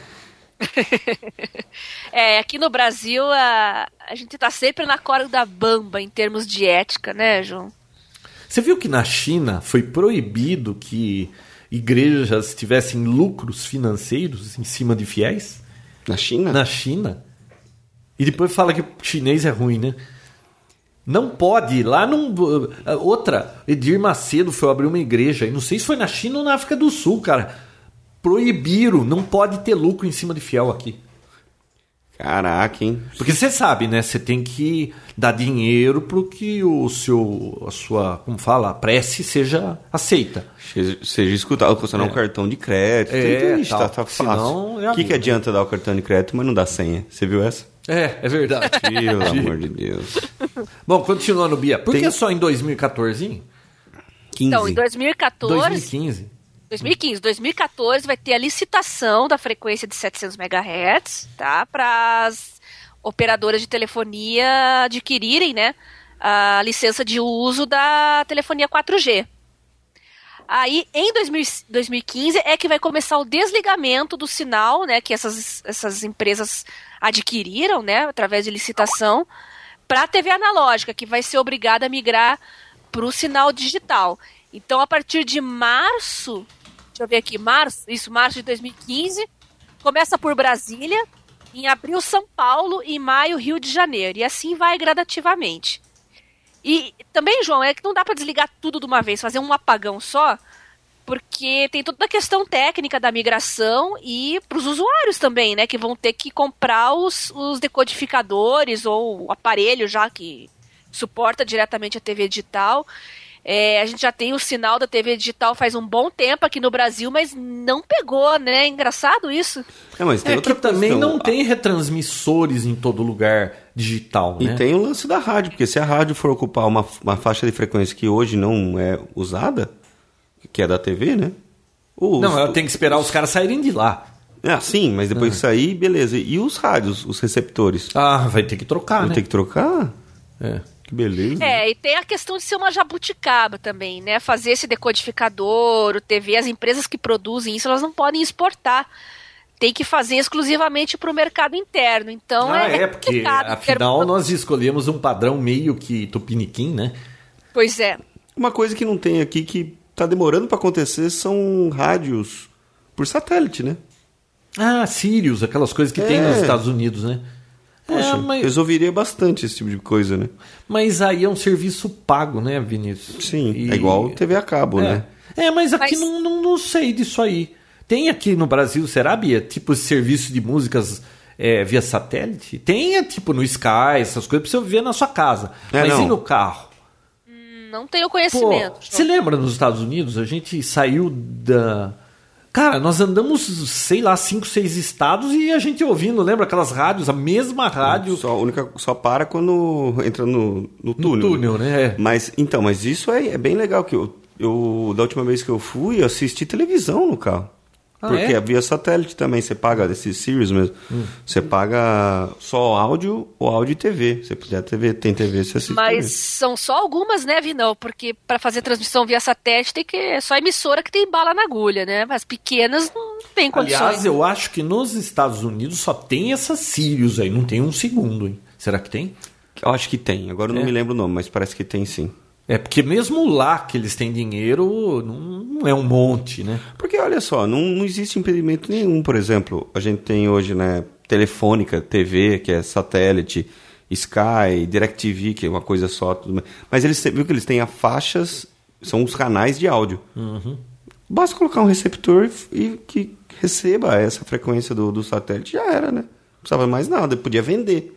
é, aqui no Brasil a, a gente está sempre na corda bamba em termos de ética, né, João?
Você viu que na China foi proibido que igrejas tivessem lucros financeiros em cima de fiéis?
Na China?
Na China. E depois fala que o chinês é ruim, né? Não pode. Lá não. Outra, Edir Macedo foi abrir uma igreja. E não sei se foi na China ou na África do Sul, cara. Proibiram. Não pode ter lucro em cima de fiel aqui.
Caraca, hein?
Porque você sabe, né? Você tem que dar dinheiro para que o seu, a sua, como fala, a prece seja aceita.
Seja, seja escutada, você não é. um cartão de crédito.
É,
isso, tá, tá fácil. O que, que adianta dar o cartão de crédito, mas não dá senha? Você viu essa?
É, é verdade.
Pelo amor de Deus.
Bom, continuando, Bia. Por Tem... que só em 2014?
15. Então, em 2014...
2015.
2015. 2014 vai ter a licitação da frequência de 700 MHz, tá? Para as operadoras de telefonia adquirirem, né? A licença de uso da telefonia 4G. Aí, em 2000, 2015, é que vai começar o desligamento do sinal, né? Que essas, essas empresas adquiriram, né, através de licitação, para a TV analógica, que vai ser obrigada a migrar para o sinal digital. Então, a partir de março, deixa eu ver aqui, março, isso, março de 2015, começa por Brasília, em abril São Paulo e em maio Rio de Janeiro. E assim vai gradativamente. E também, João, é que não dá para desligar tudo de uma vez, fazer um apagão só, porque tem toda a questão técnica da migração e para os usuários também, né, que vão ter que comprar os, os decodificadores ou o aparelho já que suporta diretamente a TV digital. É, a gente já tem o sinal da TV digital faz um bom tempo aqui no Brasil, mas não pegou, né? É engraçado isso.
É, mas tem é outra que também não tem retransmissores em todo lugar digital,
E
né?
tem o lance da rádio, porque se a rádio for ocupar uma, uma faixa de frequência que hoje não é usada, que é da TV, né?
Os, não, ela tem que esperar os caras saírem de lá.
Ah, sim, mas depois de sair, beleza. E os rádios, os receptores?
Ah, vai ter que trocar, vai né?
Vai ter que trocar?
É.
Que beleza.
É, e tem a questão de ser uma jabuticaba também, né? Fazer esse decodificador, o TV, as empresas que produzem isso, elas não podem exportar. Tem que fazer exclusivamente para o mercado interno. Então
ah, é, é porque afinal nós escolhemos um padrão meio que tupiniquim, né?
Pois é.
Uma coisa que não tem aqui que está demorando para acontecer são rádios por satélite, né?
Ah, Sirius, aquelas coisas que tem
É.
nos Estados Unidos, né?
Poxa,
é, mas,
resolveria bastante esse tipo de coisa, né?
mas aí é um serviço pago, né, Vinícius?
Sim,
E-
é igual TV a cabo,
É.
né?
É, mas aqui
Mas-
Não, não, não sei disso aí. Tem aqui no Brasil, será, Bia? Tipo serviço de músicas é, via satélite? Tem, é, tipo, no Sky, essas coisas, pra você ver na sua casa.
É,
mas
não.
e no carro?
Não tenho
Pô,
conhecimento.
você lembra nos Estados Unidos? A gente saiu da. Cara, nós andamos, sei lá, cinco, seis estados e a gente ouvindo, lembra aquelas rádios, a mesma rádio
Só, a única, só para quando entra no, no
no
túnel.
túnel, né?
Mas, então, mas isso é, é bem legal, que eu, eu, da última vez que eu fui, eu assisti televisão no carro.
Ah,
Porque
é?
havia satélite também, você paga, desse Sirius mesmo,
Hum.
você paga só áudio ou áudio e TV. Se puder TV, tem TV, você assiste
Mas
TV.
são só algumas, né, Vinão? Porque para fazer transmissão via satélite tem que é só emissora que tem bala na agulha, né? As pequenas não tem condições.
Aliás, eu acho que nos Estados Unidos só tem essas Sirius aí, não tem um segundo, hein? Será que tem?
Eu acho que tem, agora eu não
É.
me lembro o nome, mas parece que tem sim.
É porque mesmo lá que eles têm dinheiro, não, é um monte, né?
Porque olha só, não, não existe impedimento nenhum, por exemplo, a gente tem hoje, né, telefônica, TV, que é satélite, Sky, DirecTV, que é uma coisa só, tudo mais. Mas eles viu que eles têm as faixas, são os canais de áudio. Basta colocar um receptor e, e que receba essa frequência do, do satélite, já era, né? Não precisava mais nada, podia vender.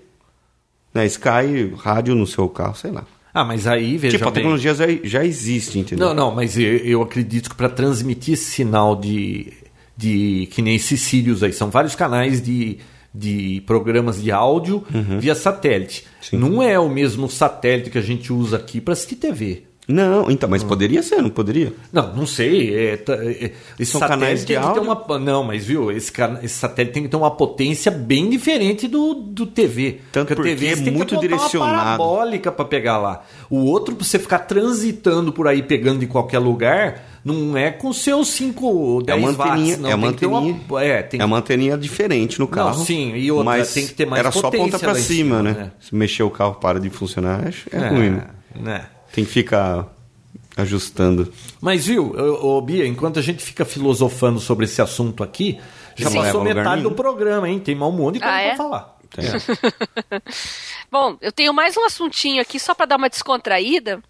Né, Sky, rádio no seu carro, sei lá.
Ah, mas aí, veja
tipo, a
bem...
tecnologia já, já existe, entendeu?
Não, não, mas eu, eu acredito que para transmitir esse sinal de, de. que nem esses Sirius aí, são vários canais de, de programas de áudio via satélite.
Sim.
Não é o mesmo satélite que a gente usa aqui para assistir TV.
Não, então, mas poderia ser, não poderia?
Não, não sei. É, tá- é, esse
São canais de
tem que
áudio?
uma. Não, mas viu, esse, cana- esse satélite tem que ter uma potência bem diferente do, do TV.
Tanto porque
você
é
tem que
muito
botar
direcionado.
Uma parabólica para pegar lá. O outro, pra você ficar transitando por aí, pegando em qualquer lugar, não é com seus 5,
É
10
uma
watts.
anteninha,
Não,
é uma
tem que ter uma-
anteninha,
é, tem
é uma anteninha diferente no carro.
sim, e outra,
mas
tem que ter mais
Era só
potência
ponta pra
lá em
cima,
cima,
né?
né?
Se mexer o carro para de funcionar, acho é,
é,
ruim. né?
né?
Tem que ficar ajustando.
Mas viu, ô, ô, Bia, enquanto a gente fica filosofando sobre esse assunto aqui, já
Sim.
passou metade do programa, hein? Tem mal um monte de coisa
Ah,
pra
é?
falar.
Tem.
Bom, eu tenho mais um assuntinho aqui só para dar uma descontraída.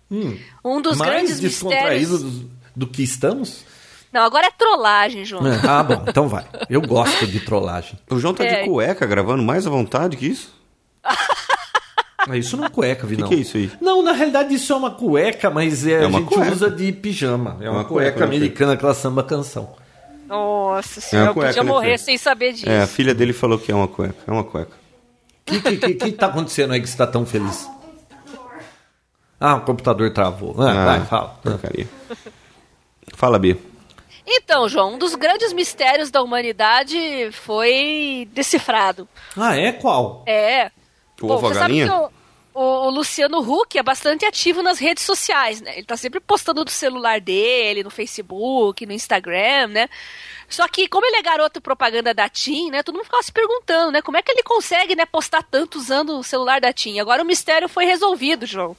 Um dos
Hum. Mais
grandes
descontraído
mistérios.
do, do que estamos?
Não, agora é trollagem, João.
Ah, bom, então vai. Eu gosto de trollagem.
O João tá
É.
de cueca gravando mais à vontade que isso?
Ah, Isso não é cueca, Vinão.
que é isso aí?
Não, na realidade isso é uma cueca, mas é,
É
a gente
cueca.
usa de pijama. É uma,
Uma
cueca,
cueca, né,
americana, aquela samba canção.
Nossa senhora, eu
cueca,
podia
né,
morrer
filho?
sem saber disso.
É, a filha dele falou que é uma cueca. É uma cueca.
O que, que, que, que tá acontecendo aí que você tá tão feliz? Ah, o computador travou. Ah,
Ah,
vai, fala.
Porcaria. Fala, Bia.
Então, João, um dos grandes mistérios da humanidade foi decifrado.
Ah, é? Qual?
É.
O
Bom,
ovo a
você sabe
galinha?
que o, o- Luciano Huck é bastante ativo nas redes sociais, né? Ele tá sempre postando do celular dele, no Facebook, no Instagram, né? Só que, como ele é garoto propaganda da TIM, né? Todo mundo ficava se perguntando, né? Como é que ele consegue, né, postar tanto usando o celular da TIM? Agora o mistério foi resolvido, João.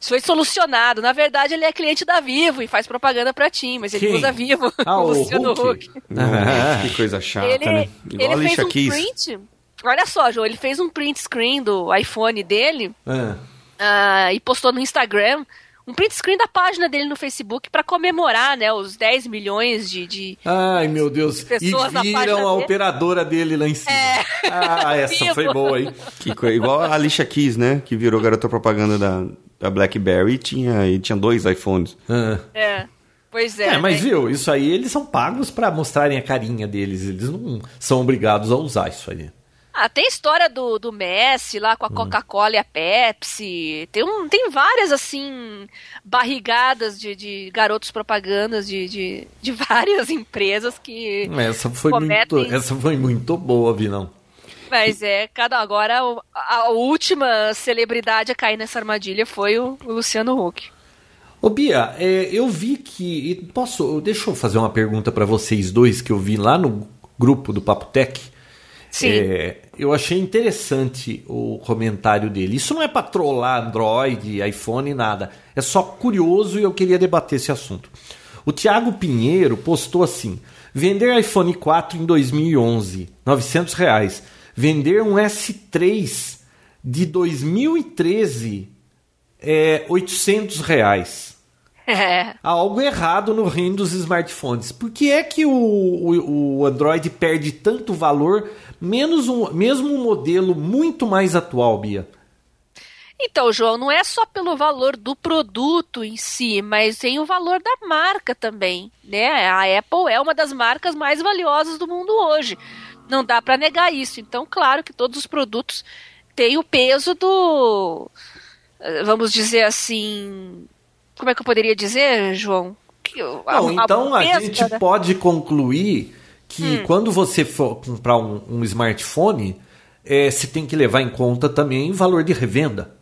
Isso foi solucionado. Na verdade, ele é cliente da Vivo e faz propaganda pra TIM, mas ele
Quem?
usa Vivo.
Ah, o
Luciano
Huck?
Huck.
Nossa, que coisa chata,
Ele,
né? Igual
ele fez um print. Olha só, João, ele fez um print screen do iPhone dele
Ah.
ah, e postou no Instagram um print screen da página dele no Facebook para comemorar, né, os 10 milhões de, de-
Ai, meu Deus.
Na
e viram a
dele.
operadora dele lá em cima. Ah, essa foi boa, hein?
Que coisa, igual a Alicia Keys, né? Que virou garota propaganda da, da BlackBerry e tinha, e tinha dois iPhones.
Ah.
É. Pois é.
É, mas
né?
viu, isso aí eles são pagos pra mostrarem a carinha deles. Eles não são obrigados a usar isso aí.
Ah, tem história do, do Messi lá com
Hum.
a Coca-Cola e a Pepsi. Tem, um, tem várias, assim, barrigadas de, de garotos propagandas de, de, de várias empresas que.
Essa foi,
Cometem.
muito, essa foi muito boa, Vinão.
Mas é, cada agora a, última celebridade a cair nessa armadilha foi o, o Luciano Huck.
Ô Bia, é, eu vi que. Posso. Deixa eu fazer uma pergunta pra vocês dois que eu vi lá no grupo do Papo Tech.
Sim.
É, eu achei interessante o comentário dele. Isso não é pra trollar Android, iPhone, nada. É só curioso e eu queria debater esse assunto. O Tiago Pinheiro postou assim: Vender iPhone 4 em 2011, 900 reais. Vender um S3 de 2013, é 800 reais.
É.
Há algo errado no reino dos smartphones. Por que é que o, o, o Android perde tanto valor, menos um, mesmo um modelo muito mais atual, Bia?
Então, João, não é só pelo valor do produto em si, mas tem o valor da marca também, né? A Apple é uma das marcas mais valiosas do mundo hoje. Não dá para negar isso. Então, claro que todos os produtos têm o peso do vamos dizer assim, como é que eu poderia dizer, João? Que,
a, Não, então a, a gente da... pode concluir que hum. quando você for comprar um, um smartphone, é, você tem que levar em conta também o valor de revenda.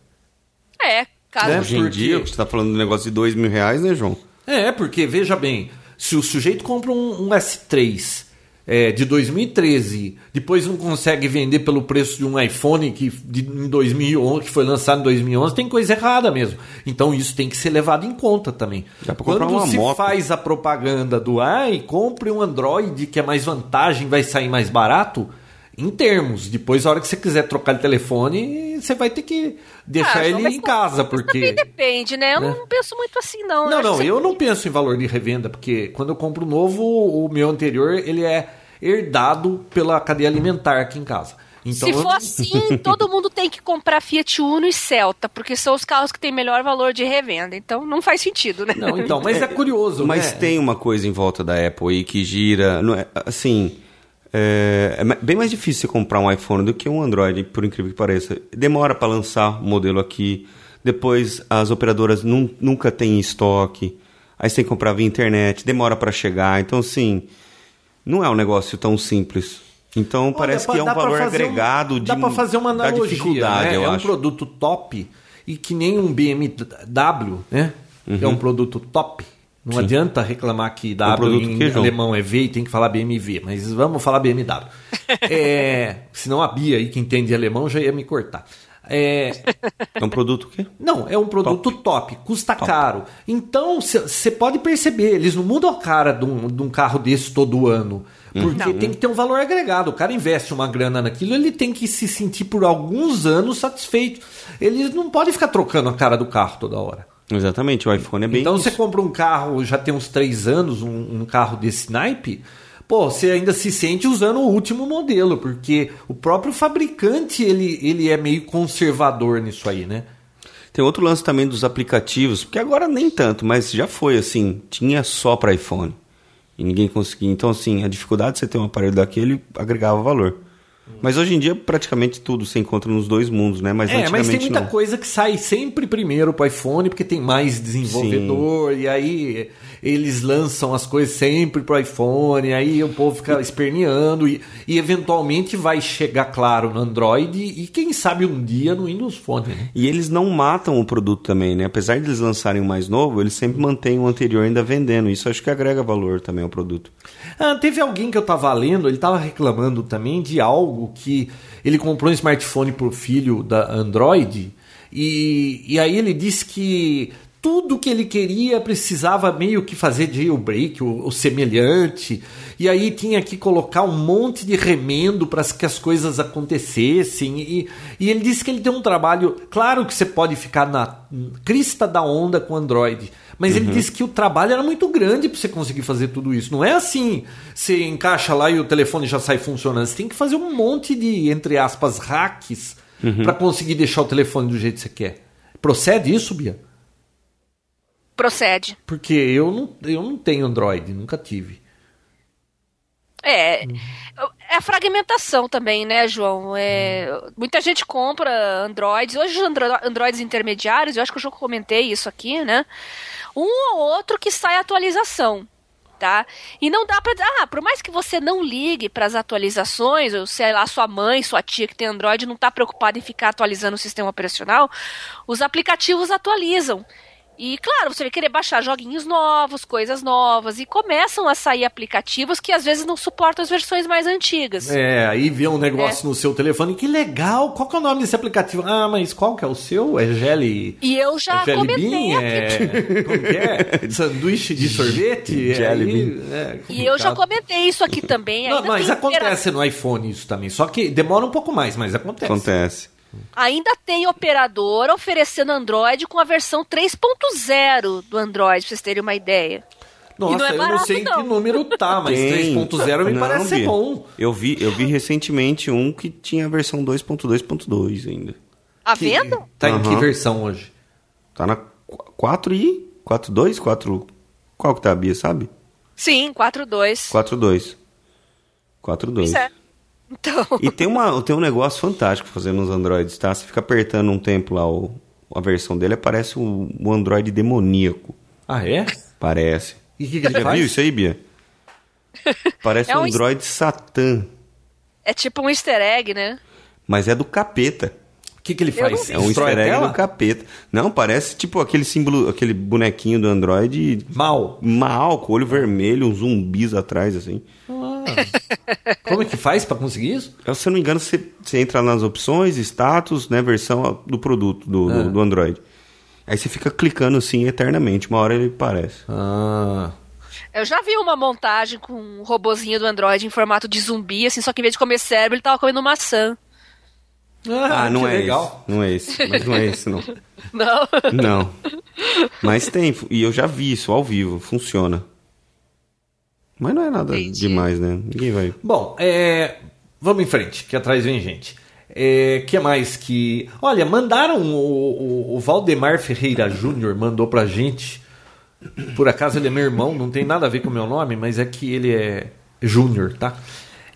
É, caso
né? Hoje em porque... dia, você está falando de um negócio de dois mil reais, né, João?
É, porque veja bem, se o sujeito compra um, um S3 é, de 2013, depois não consegue vender pelo preço de um iPhone que, de, em 2011, que foi lançado em 2011, tem coisa errada mesmo. Então isso tem que ser levado em conta também. Quando se moto. faz a propaganda do ai, compre um Android que é mais vantagem, vai sair mais barato, em termos. Depois, a hora que você quiser trocar de telefone, você vai ter que deixar ah, ele em casa, porque...
depende, né? Eu né? não penso muito assim, não.
Não, eu não, eu não penso em valor de revenda, porque quando eu compro novo, o meu anterior, ele é herdado pela cadeia alimentar aqui em casa.
Então, Se for assim, todo mundo tem que comprar Fiat Uno e Celta, porque são os carros que têm melhor valor de revenda. Então não faz sentido, né?
Não, então, mas é curioso,
Mas
né?
tem uma coisa em volta da Apple aí que gira, não é, assim, é, é, bem mais difícil você comprar um iPhone do que um Android, por incrível que pareça. Demora para lançar o modelo aqui, depois as operadoras num, nunca têm estoque, aí você tem que comprar via internet, demora para chegar. Então, assim, não é um negócio tão simples. Então, Olha, parece que é um valor agregado um, de
Dá para fazer uma analogia, né? É um produto top e que nem um BMW, né? Uhum. É um produto top não Sim. adianta reclamar que W em que, alemão é V e tem que falar BMW, mas vamos falar BMW. é, senão a Bia aí, que entende alemão, já ia me cortar.
É, é um produto o quê?
Não, é um produto top, top custa top. caro. Então, você pode perceber, eles não mudam a cara de um, de um carro desse todo ano. Uhum. Porque não. tem que ter um valor agregado. O cara investe uma grana naquilo, ele tem que se sentir por alguns anos satisfeito. Eles não podem ficar trocando a cara do carro toda hora.
Exatamente, o iPhone é bem.
Então isso. você compra um carro, já tem uns três anos, um, um, carro desse naipe, pô, você ainda se sente usando o último modelo, porque o próprio fabricante ele, ele é meio conservador nisso aí, né?
Tem outro lance também dos aplicativos, porque agora nem tanto, mas já foi assim, tinha só para iPhone. E ninguém conseguia. Então, assim, a dificuldade de você ter um aparelho daquele agregava valor. Mas hoje em dia praticamente tudo se encontra nos dois mundos, né? Mas
é, mas tem muita não. coisa que sai sempre primeiro para iPhone porque tem mais desenvolvedor Sim. e aí eles lançam as coisas sempre pro iPhone, aí o povo fica esperneando e, e eventualmente vai chegar claro no Android e quem sabe um dia no Windows Phone. Né?
E eles não matam o produto também, né? Apesar de eles lançarem o mais novo, eles sempre mantêm o anterior ainda vendendo. Isso acho que agrega valor também ao produto.
Ah, teve alguém que eu tava lendo, ele tava reclamando também de algo que ele comprou um smartphone pro filho da Android e, e aí ele disse que tudo que ele queria precisava meio que fazer jailbreak, o, o semelhante, e aí tinha que colocar um monte de remendo para que as coisas acontecessem. E, e ele disse que ele tem um trabalho. Claro que você pode ficar na crista da onda com Android. Mas uhum. ele disse que o trabalho era muito grande para você conseguir fazer tudo isso. Não é assim, você encaixa lá e o telefone já sai funcionando. Você tem que fazer um monte de, entre aspas, hacks uhum. para conseguir deixar o telefone do jeito que você quer. Procede isso, Bia?
Procede.
Porque eu não, eu não tenho Android, nunca tive.
É, é a fragmentação também, né, João? É, muita gente compra Androids. Hoje, os Androids intermediários, eu acho que eu já comentei isso aqui, né? Um ou outro que sai atualização. Tá? E não dá para ah, por mais que você não ligue para as atualizações, ou sei lá, sua mãe, sua tia que tem Android não está preocupada em ficar atualizando o sistema operacional, os aplicativos atualizam. E claro, você vai querer baixar joguinhos novos, coisas novas, e começam a sair aplicativos que às vezes não suportam as versões mais antigas.
É, aí vê um negócio no seu telefone, que legal, qual que é o nome desse aplicativo? Ah, mas qual que é o seu? É Jelly...
E eu já
é
comentei
Bean?
aqui.
É... Como que é? Sanduíche de sorvete?
Jelly
Aí, é
E eu já comentei isso aqui também.
Não, mas acontece no iPhone isso também, só que demora um pouco mais, mas acontece.
Acontece.
Ainda tem operadora oferecendo Android com a versão 3.0 do Android, pra vocês terem uma ideia.
Nossa,
E não é
eu não
barato,
sei em que
não.
número tá, mas
Tem.
3.0 me
Não,
parece ser bom.
Eu vi, eu vi recentemente um que tinha a versão 2.2.2 ainda.
A
Que-
venda?
Tá em que versão hoje?
Tá na 4 e 4.2, 4 Qual que tá a Bia, sabe?
Sim, 4.2.
4.2. 4.2.
Pois é. Então,
E tem, uma, tem um negócio fantástico fazendo nos Androids, tá? Você fica apertando um tempo lá o, a versão dele, aparece um, um Android demoníaco.
Ah, é?
Parece.
E o que, que ele
Já
faz?
viu isso aí, Bia? Parece
É
um
um
Android Satã,
é tipo um easter egg, né?
mas é do capeta.
O que, que ele faz?
É um
Destrói
easter egg do capeta. Não, parece tipo aquele símbolo, aquele bonequinho do Android
Mal.
mal, com olho vermelho, uns zumbis atrás, assim.
Como é que faz pra conseguir isso?
Eu, Se eu não me engano, você, você entra nas opções, status, né, versão do produto, do, do, do Android. Aí você fica clicando assim eternamente, uma hora ele aparece.
Ah.
Eu já vi uma montagem com um robozinho do Android em formato de zumbi, assim, só que em vez de comer cérebro, ele tava comendo maçã.
Ah, não
que
é
legal.
esse. Não é esse. Mas não é esse, não.
Não.
Não. Mas tem, e eu já vi isso ao vivo, funciona. Mas não é nada
Entendi.
demais, né? Ninguém vai.
Bom, é, vamos em frente, que atrás vem gente. É, que mais que. Olha, mandaram o, o, o Valdemar Ferreira Júnior mandou pra gente. Por acaso ele é meu irmão, não tem nada a ver com o meu nome, mas é que ele é Júnior, tá?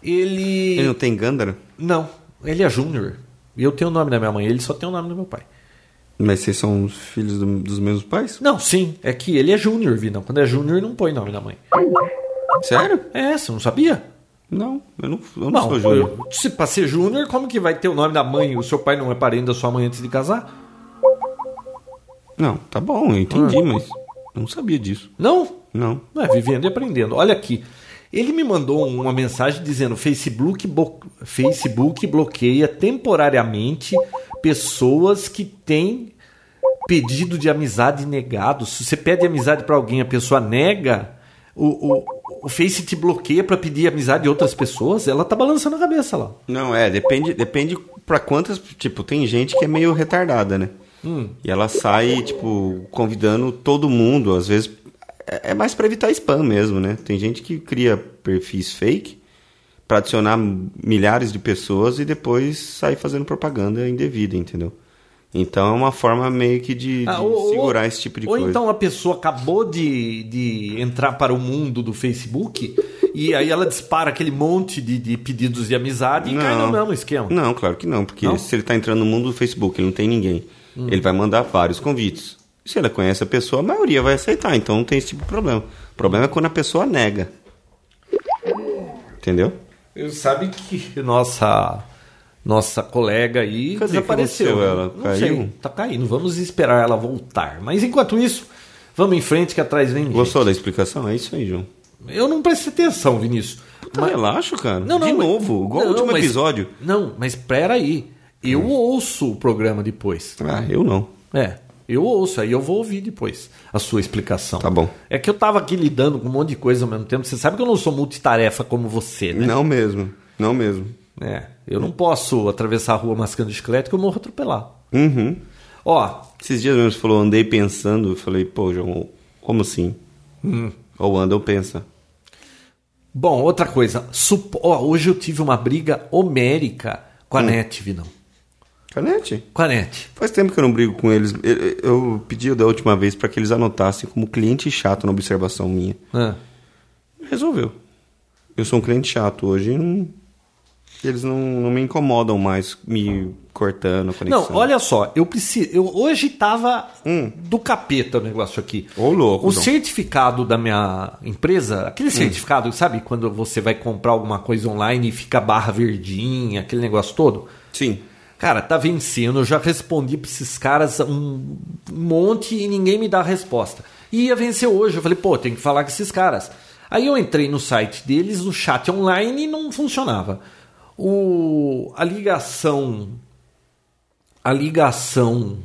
Ele.
Ele não tem Gandara?
Não, ele é Júnior. E eu tenho o nome da minha mãe, ele só tem o nome do meu pai.
Mas vocês são os filhos do- dos mesmos pais?
Não, sim, é que ele é Júnior, Vinão. Quando é Júnior, não põe nome da mãe.
Sério?
É, você não sabia?
Não, eu não, eu não,
Não,
sou júnior.
se pra ser Júnior, como que vai ter o nome da mãe? O seu pai não é parente da sua mãe antes de casar?
Não, tá bom, eu entendi, mas eu não sabia disso.
Não?
Não.
Não é vivendo e aprendendo. Olha aqui. Ele me mandou uma mensagem dizendo: Facebook, bo- Facebook bloqueia temporariamente pessoas que têm pedido de amizade negado. Se você pede amizade pra alguém, a pessoa nega, o, o, o Face te bloqueia pra pedir amizade de outras pessoas. Ela tá balançando a cabeça lá.
Não, é, depende, depende pra quantas. Tipo, tem gente que é meio retardada, né? E ela sai, tipo, convidando todo mundo, às vezes. É é mais pra evitar spam mesmo, né? Tem gente que cria perfis fake pra adicionar milhares de pessoas e depois sai fazendo propaganda indevida, entendeu? Então é uma forma meio que de,
Ah, ou- ou-
segurar esse tipo de
ou
coisa.
então a pessoa acabou de, de entrar para o mundo do Facebook e aí ela dispara aquele monte de, de pedidos de amizade e cai no mesmo esquema.
Não, claro que não, porque
Não?
se ele tá entrando no mundo do Facebook e não tem ninguém, ele vai mandar vários convites. Se ela conhece a pessoa, a maioria vai aceitar, então não tem esse tipo de problema. O problema é quando a pessoa nega. Entendeu?
Sabe que nossa nossa colega aí
Cadê
desapareceu.
ela?
Não
Caiu?
sei, tá caindo. Vamos esperar ela voltar. Mas enquanto isso, vamos em frente que atrás vem gente.
Gostou da explicação? É isso aí, João.
Eu não prestei atenção, Vinícius.
Tá, relaxa, cara.
Não, não,
de
mas-
novo, igual
não,
o último
mas-
episódio.
Não, mas espera aí. Eu ouço o programa depois.
Ah, eu não.
É, eu ouço, aí eu vou ouvir depois a sua explicação.
Tá bom.
É que eu tava aqui lidando com um monte de coisa ao mesmo tempo. Você sabe que eu não sou multitarefa como você, né?
Não mesmo. Não mesmo.
É, eu não posso atravessar a rua mascando chiclete que eu morro atropelado.
Uhum.
Ó,
Esses dias mesmo você falou, andei pensando. Eu falei, pô, João, como assim?
Hum.
Ou anda ou pensa.
bom, outra coisa. Supo- ó, hoje eu tive uma briga homérica com
Hum.
a NET, Vinão.
Canete?
Com a NET.
Faz tempo que eu não brigo com eles. Eu, eu pedi da última vez para que eles anotassem como cliente chato na observação minha.
Ah.
Resolveu. Eu sou um cliente chato hoje. e não- eles não, não me incomodam mais me cortando conexão.
Não, olha só, eu preciso. Eu hoje tava
Hum.
do capeta o negócio aqui.
Ô, louco,
O certificado da minha empresa,
Hum.
aquele certificado, sabe, quando você vai comprar alguma coisa online e fica barra verdinha, aquele negócio todo.
Sim.
Cara, tá vencendo. Eu já respondi pra esses caras um, um monte e ninguém me dá a resposta. E ia vencer hoje. Eu falei, pô, tem que falar com esses caras. Aí eu entrei no site deles, no chat online, e não funcionava. O, a ligação. A ligação.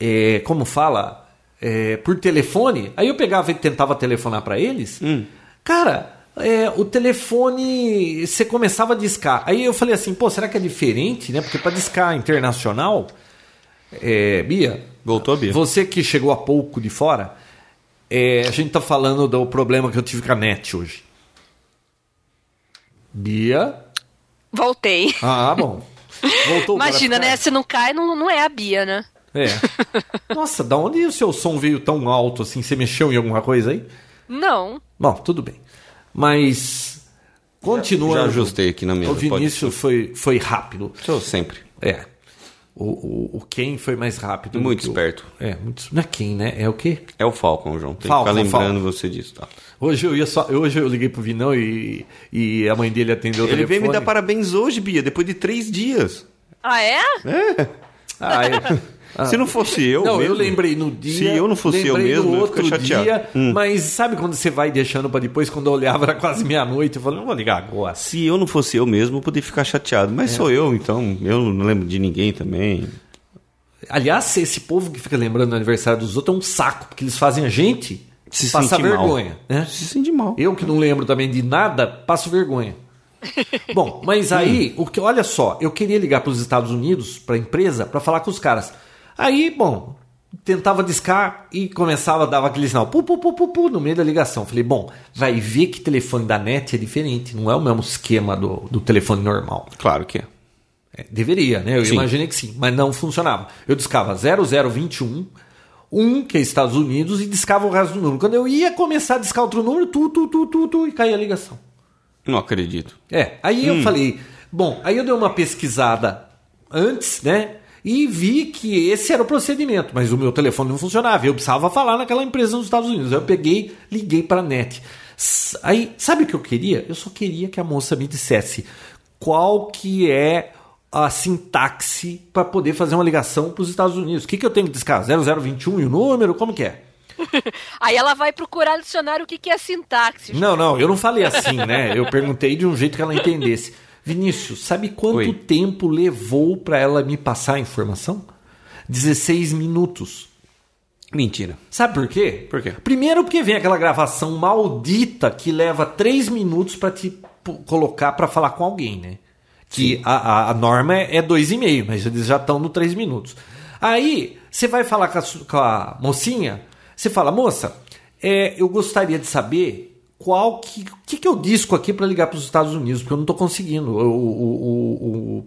É, como fala? É, por telefone. Aí eu pegava e tentava telefonar para eles. Cara, é, o telefone você começava a discar. Aí eu falei assim, pô, será que é diferente, né? Porque para discar internacional, é, Bia,
Voltou, Bia.
você que chegou há pouco de fora, é, a gente tá falando do problema que eu tive com a net hoje. Bia,
Voltei.
ah, bom. Voltou para
Imagina, né? Se não cai, não, não é a Bia, né?
É. Nossa, da onde o seu som veio tão alto assim? Você mexeu em alguma coisa aí?
Não.
Bom, tudo bem. Mas continua.
Já ajustei aqui na mesa.
O Vinícius foi, foi rápido.
Sou sempre.
É. O, o, o Ken foi mais rápido.
Muito
do que o-
esperto.
É, muito. Não é Ken, né? É o quê?
É o Falcon, João. Tem
Falcon,
que ficar lembrando
Falcon.
você disso, tá?
Hoje eu ia só. Hoje eu liguei pro Vinão e, e a mãe dele atendeu o
Ele veio
telefone.
me dar parabéns hoje, Bia, depois de três dias.
Ah, é?
Ah, é. Ah.
Se não fosse eu
não,
mesmo,
eu lembrei no dia.
Se eu não fosse eu mesmo, eu
outro
fico chateado.
dia.
Hum.
Mas sabe quando você vai deixando pra depois, quando eu olhava era quase meia-noite, eu falei, não vou ligar agora.
Se eu não fosse eu mesmo, eu poderia ficar chateado. Mas
É.
sou eu, então eu não lembro de ninguém também.
Aliás, esse povo que fica lembrando do aniversário dos outros é um saco, porque eles fazem a gente
Se
passar
sentir mal.
vergonha. Né?
Se sente mal.
Eu que não lembro também de nada, passo vergonha. Bom, mas aí, o que, olha só, eu queria ligar para os Estados Unidos, para a empresa, para falar com os caras. Aí, bom, tentava discar e começava a dar aquele sinal, pu, pu, pu, pu, pu, no meio da ligação. Falei, bom, vai ver que telefone da net é diferente, não é o mesmo esquema do, do telefone normal.
Claro que é.
É, deveria, né? Eu
Sim.
imaginei que sim, mas não funcionava. Eu discava 0021, 1, que é Estados Unidos, e discava o resto do número. Quando eu ia começar a discar outro número, tu, tu, tu, tu, tu, e caía a ligação.
Não acredito.
É, aí eu falei, bom, aí eu dei uma pesquisada antes, né? E vi que esse era o procedimento, mas o meu telefone não funcionava. Eu precisava falar naquela empresa nos Estados Unidos. Aí eu peguei, liguei para a net. Aí, sabe o que eu queria? Eu só queria que a moça me dissesse qual que é a sintaxe para poder fazer uma ligação para os Estados Unidos. O que, que eu tenho que discar? 0021 e o número? Como que é?
Aí ela vai procurar no dicionário o que, que é sintaxe.
Não, não, eu não falei assim, né? Eu perguntei de um jeito que ela entendesse. Vinícius, sabe quanto
Oi.
tempo levou para ela me passar a informação? 16 minutos.
Mentira.
Sabe por quê?
Por quê?
Primeiro porque vem aquela gravação maldita que leva 3 minutos para te colocar para falar com alguém, né? Que a, a, a norma é 2,5, mas eles já estão no 3 minutos. Aí, você vai falar com a, com a mocinha, você fala, moça, é, eu gostaria de saber qual que, o que, que eu disco aqui para ligar para os Estados Unidos, porque eu não estou conseguindo. O, o, o, o,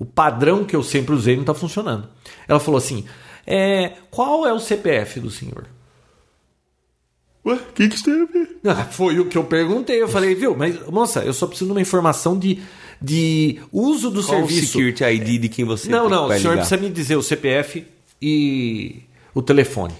o padrão que eu sempre usei não está funcionando. Ela falou assim, é, qual é o CPF do senhor?
Ué, o que, que isso tem a ver?
Ah, foi o que eu perguntei. Eu falei, viu, mas moça, eu só preciso de uma informação de, de uso do
Qual o
serviço.
security ID de quem você
Não, não, o senhor
ligar?
precisa me dizer o CPF e o telefone.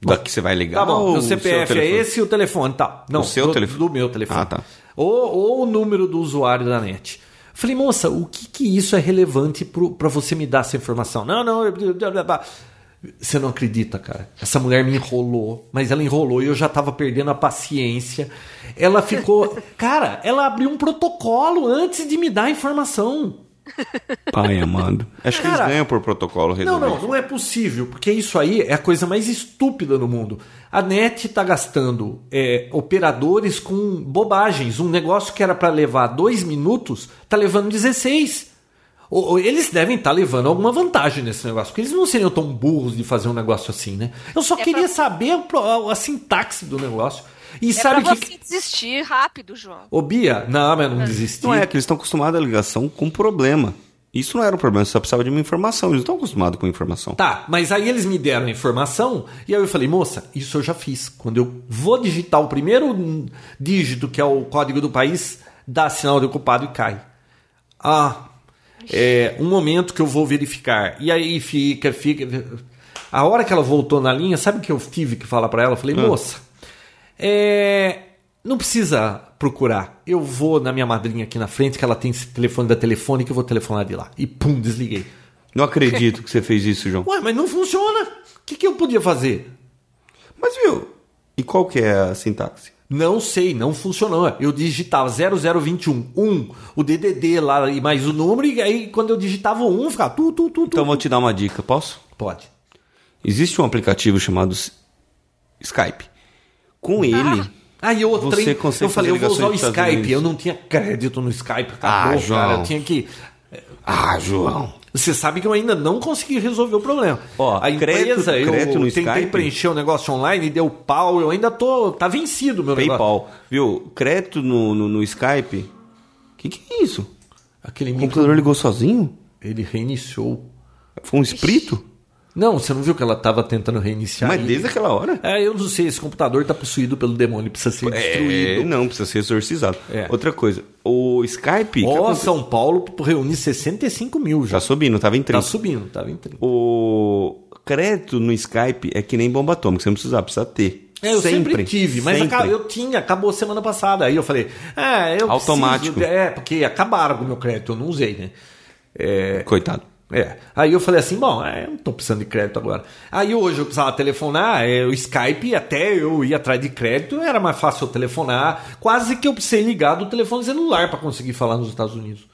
Da que você vai ligar?
Tá bom, o CPF é esse e o telefone, tá. Não,
O seu
do,
telefone?
Do meu telefone.
Ah, tá.
Ou, ou o número do usuário da net. Falei, moça, o que, que isso é relevante para você me dar essa informação? Não, não. Você não acredita, cara. Essa mulher me enrolou, mas ela enrolou e eu já tava perdendo a paciência. Ela ficou. cara, ela abriu um protocolo antes de me dar a informação.
Pai amado. Acho que
Cara,
eles ganham por protocolo
Não,
resolver.
não, não é possível, porque isso aí é a coisa mais estúpida do mundo. A NET está gastando é, operadores com bobagens. Um negócio que era para levar dois minutos, tá levando 16. Ou, ou eles devem estar levando alguma vantagem nesse negócio, porque eles não seriam tão burros de fazer um negócio assim, né? Eu só
É
queria
pra-
saber a, pro- a sintaxe do negócio. E
É
sabe
pra
que.
você desistir rápido, João.
Ô, Bia, não, mas não desisti.
Não é, que eles estão acostumados à ligação com problema. Isso não era um problema, você só precisava de uma informação. Eles não estão acostumados com informação.
Tá, mas aí eles me deram a informação e aí eu falei, moça, isso eu já fiz. Quando eu vou digitar o primeiro dígito, que é o código do país, dá sinal de ocupado e cai. Ah, é um momento que eu vou verificar. E aí fica, fica. A hora que ela voltou na linha, sabe o que eu tive que falar para ela? Eu falei, moça, é, Não precisa procurar. Eu vou na minha madrinha aqui na frente, que ela tem esse telefone da telefone, que eu vou telefonar de lá. E pum, desliguei.
Não acredito que você fez isso, João.
Ué, mas não funciona. O que, que eu podia fazer?
Mas viu? E qual que é a sintaxe?
Não sei, não funcionou. Eu digitava 0021, 1, o DDD lá e mais o número, e aí quando eu digitava o 1, ficava tu, tu, tu, tu.
Então vou te dar uma dica, posso?
Pode.
Existe um aplicativo chamado Skype. Com ele.
Ah, e outra,
Você
hein?
consegue
eu falei, eu vou usar o Skype. Eu não tinha crédito no Skype.
Ah,
Acabou,
João.
cara. Eu tinha que.
Ah, João.
Você sabe que eu ainda não consegui resolver o problema.
Ó,
a empresa,
crédito- crédito
eu
no
tentei
Skype?
preencher o negócio online e deu pau. Eu ainda tô. Tá vencido meu negócio.
PayPal. Viu? Crédito no, no, no Skype. O que, que é isso?
Aquele
O
micro,
computador ligou sozinho?
ele reiniciou.
Foi um espírito?
Não, você não viu que ela tava tentando reiniciar?
Mas
e-
desde aquela hora?
É, eu não sei, esse computador tá possuído pelo demônio, precisa ser
É,
destruído.
não, precisa ser exorcizado.
É.
Outra coisa, o Skype.
Ó,
aconte-
São Paulo reúne 65 mil já.
Tá subindo, tava em
Tá
30.
subindo, tava em 30.
O crédito no Skype é que nem bomba atômica, você não precisa, precisa ter.
É, eu sempre, tive, mas
sempre.
eu tinha, acabou semana passada. Aí eu falei, é, eu
Automático.
preciso- é, porque acabaram com o meu crédito, eu não usei, né?
Coitado.
É. Aí eu falei assim, bom, é, eu não tô precisando de crédito agora. Aí hoje eu precisava telefonar, é, o Skype, até eu ir atrás de crédito, era mais fácil eu telefonar. Quase que eu precisei ligar do telefone celular para conseguir falar nos Estados Unidos.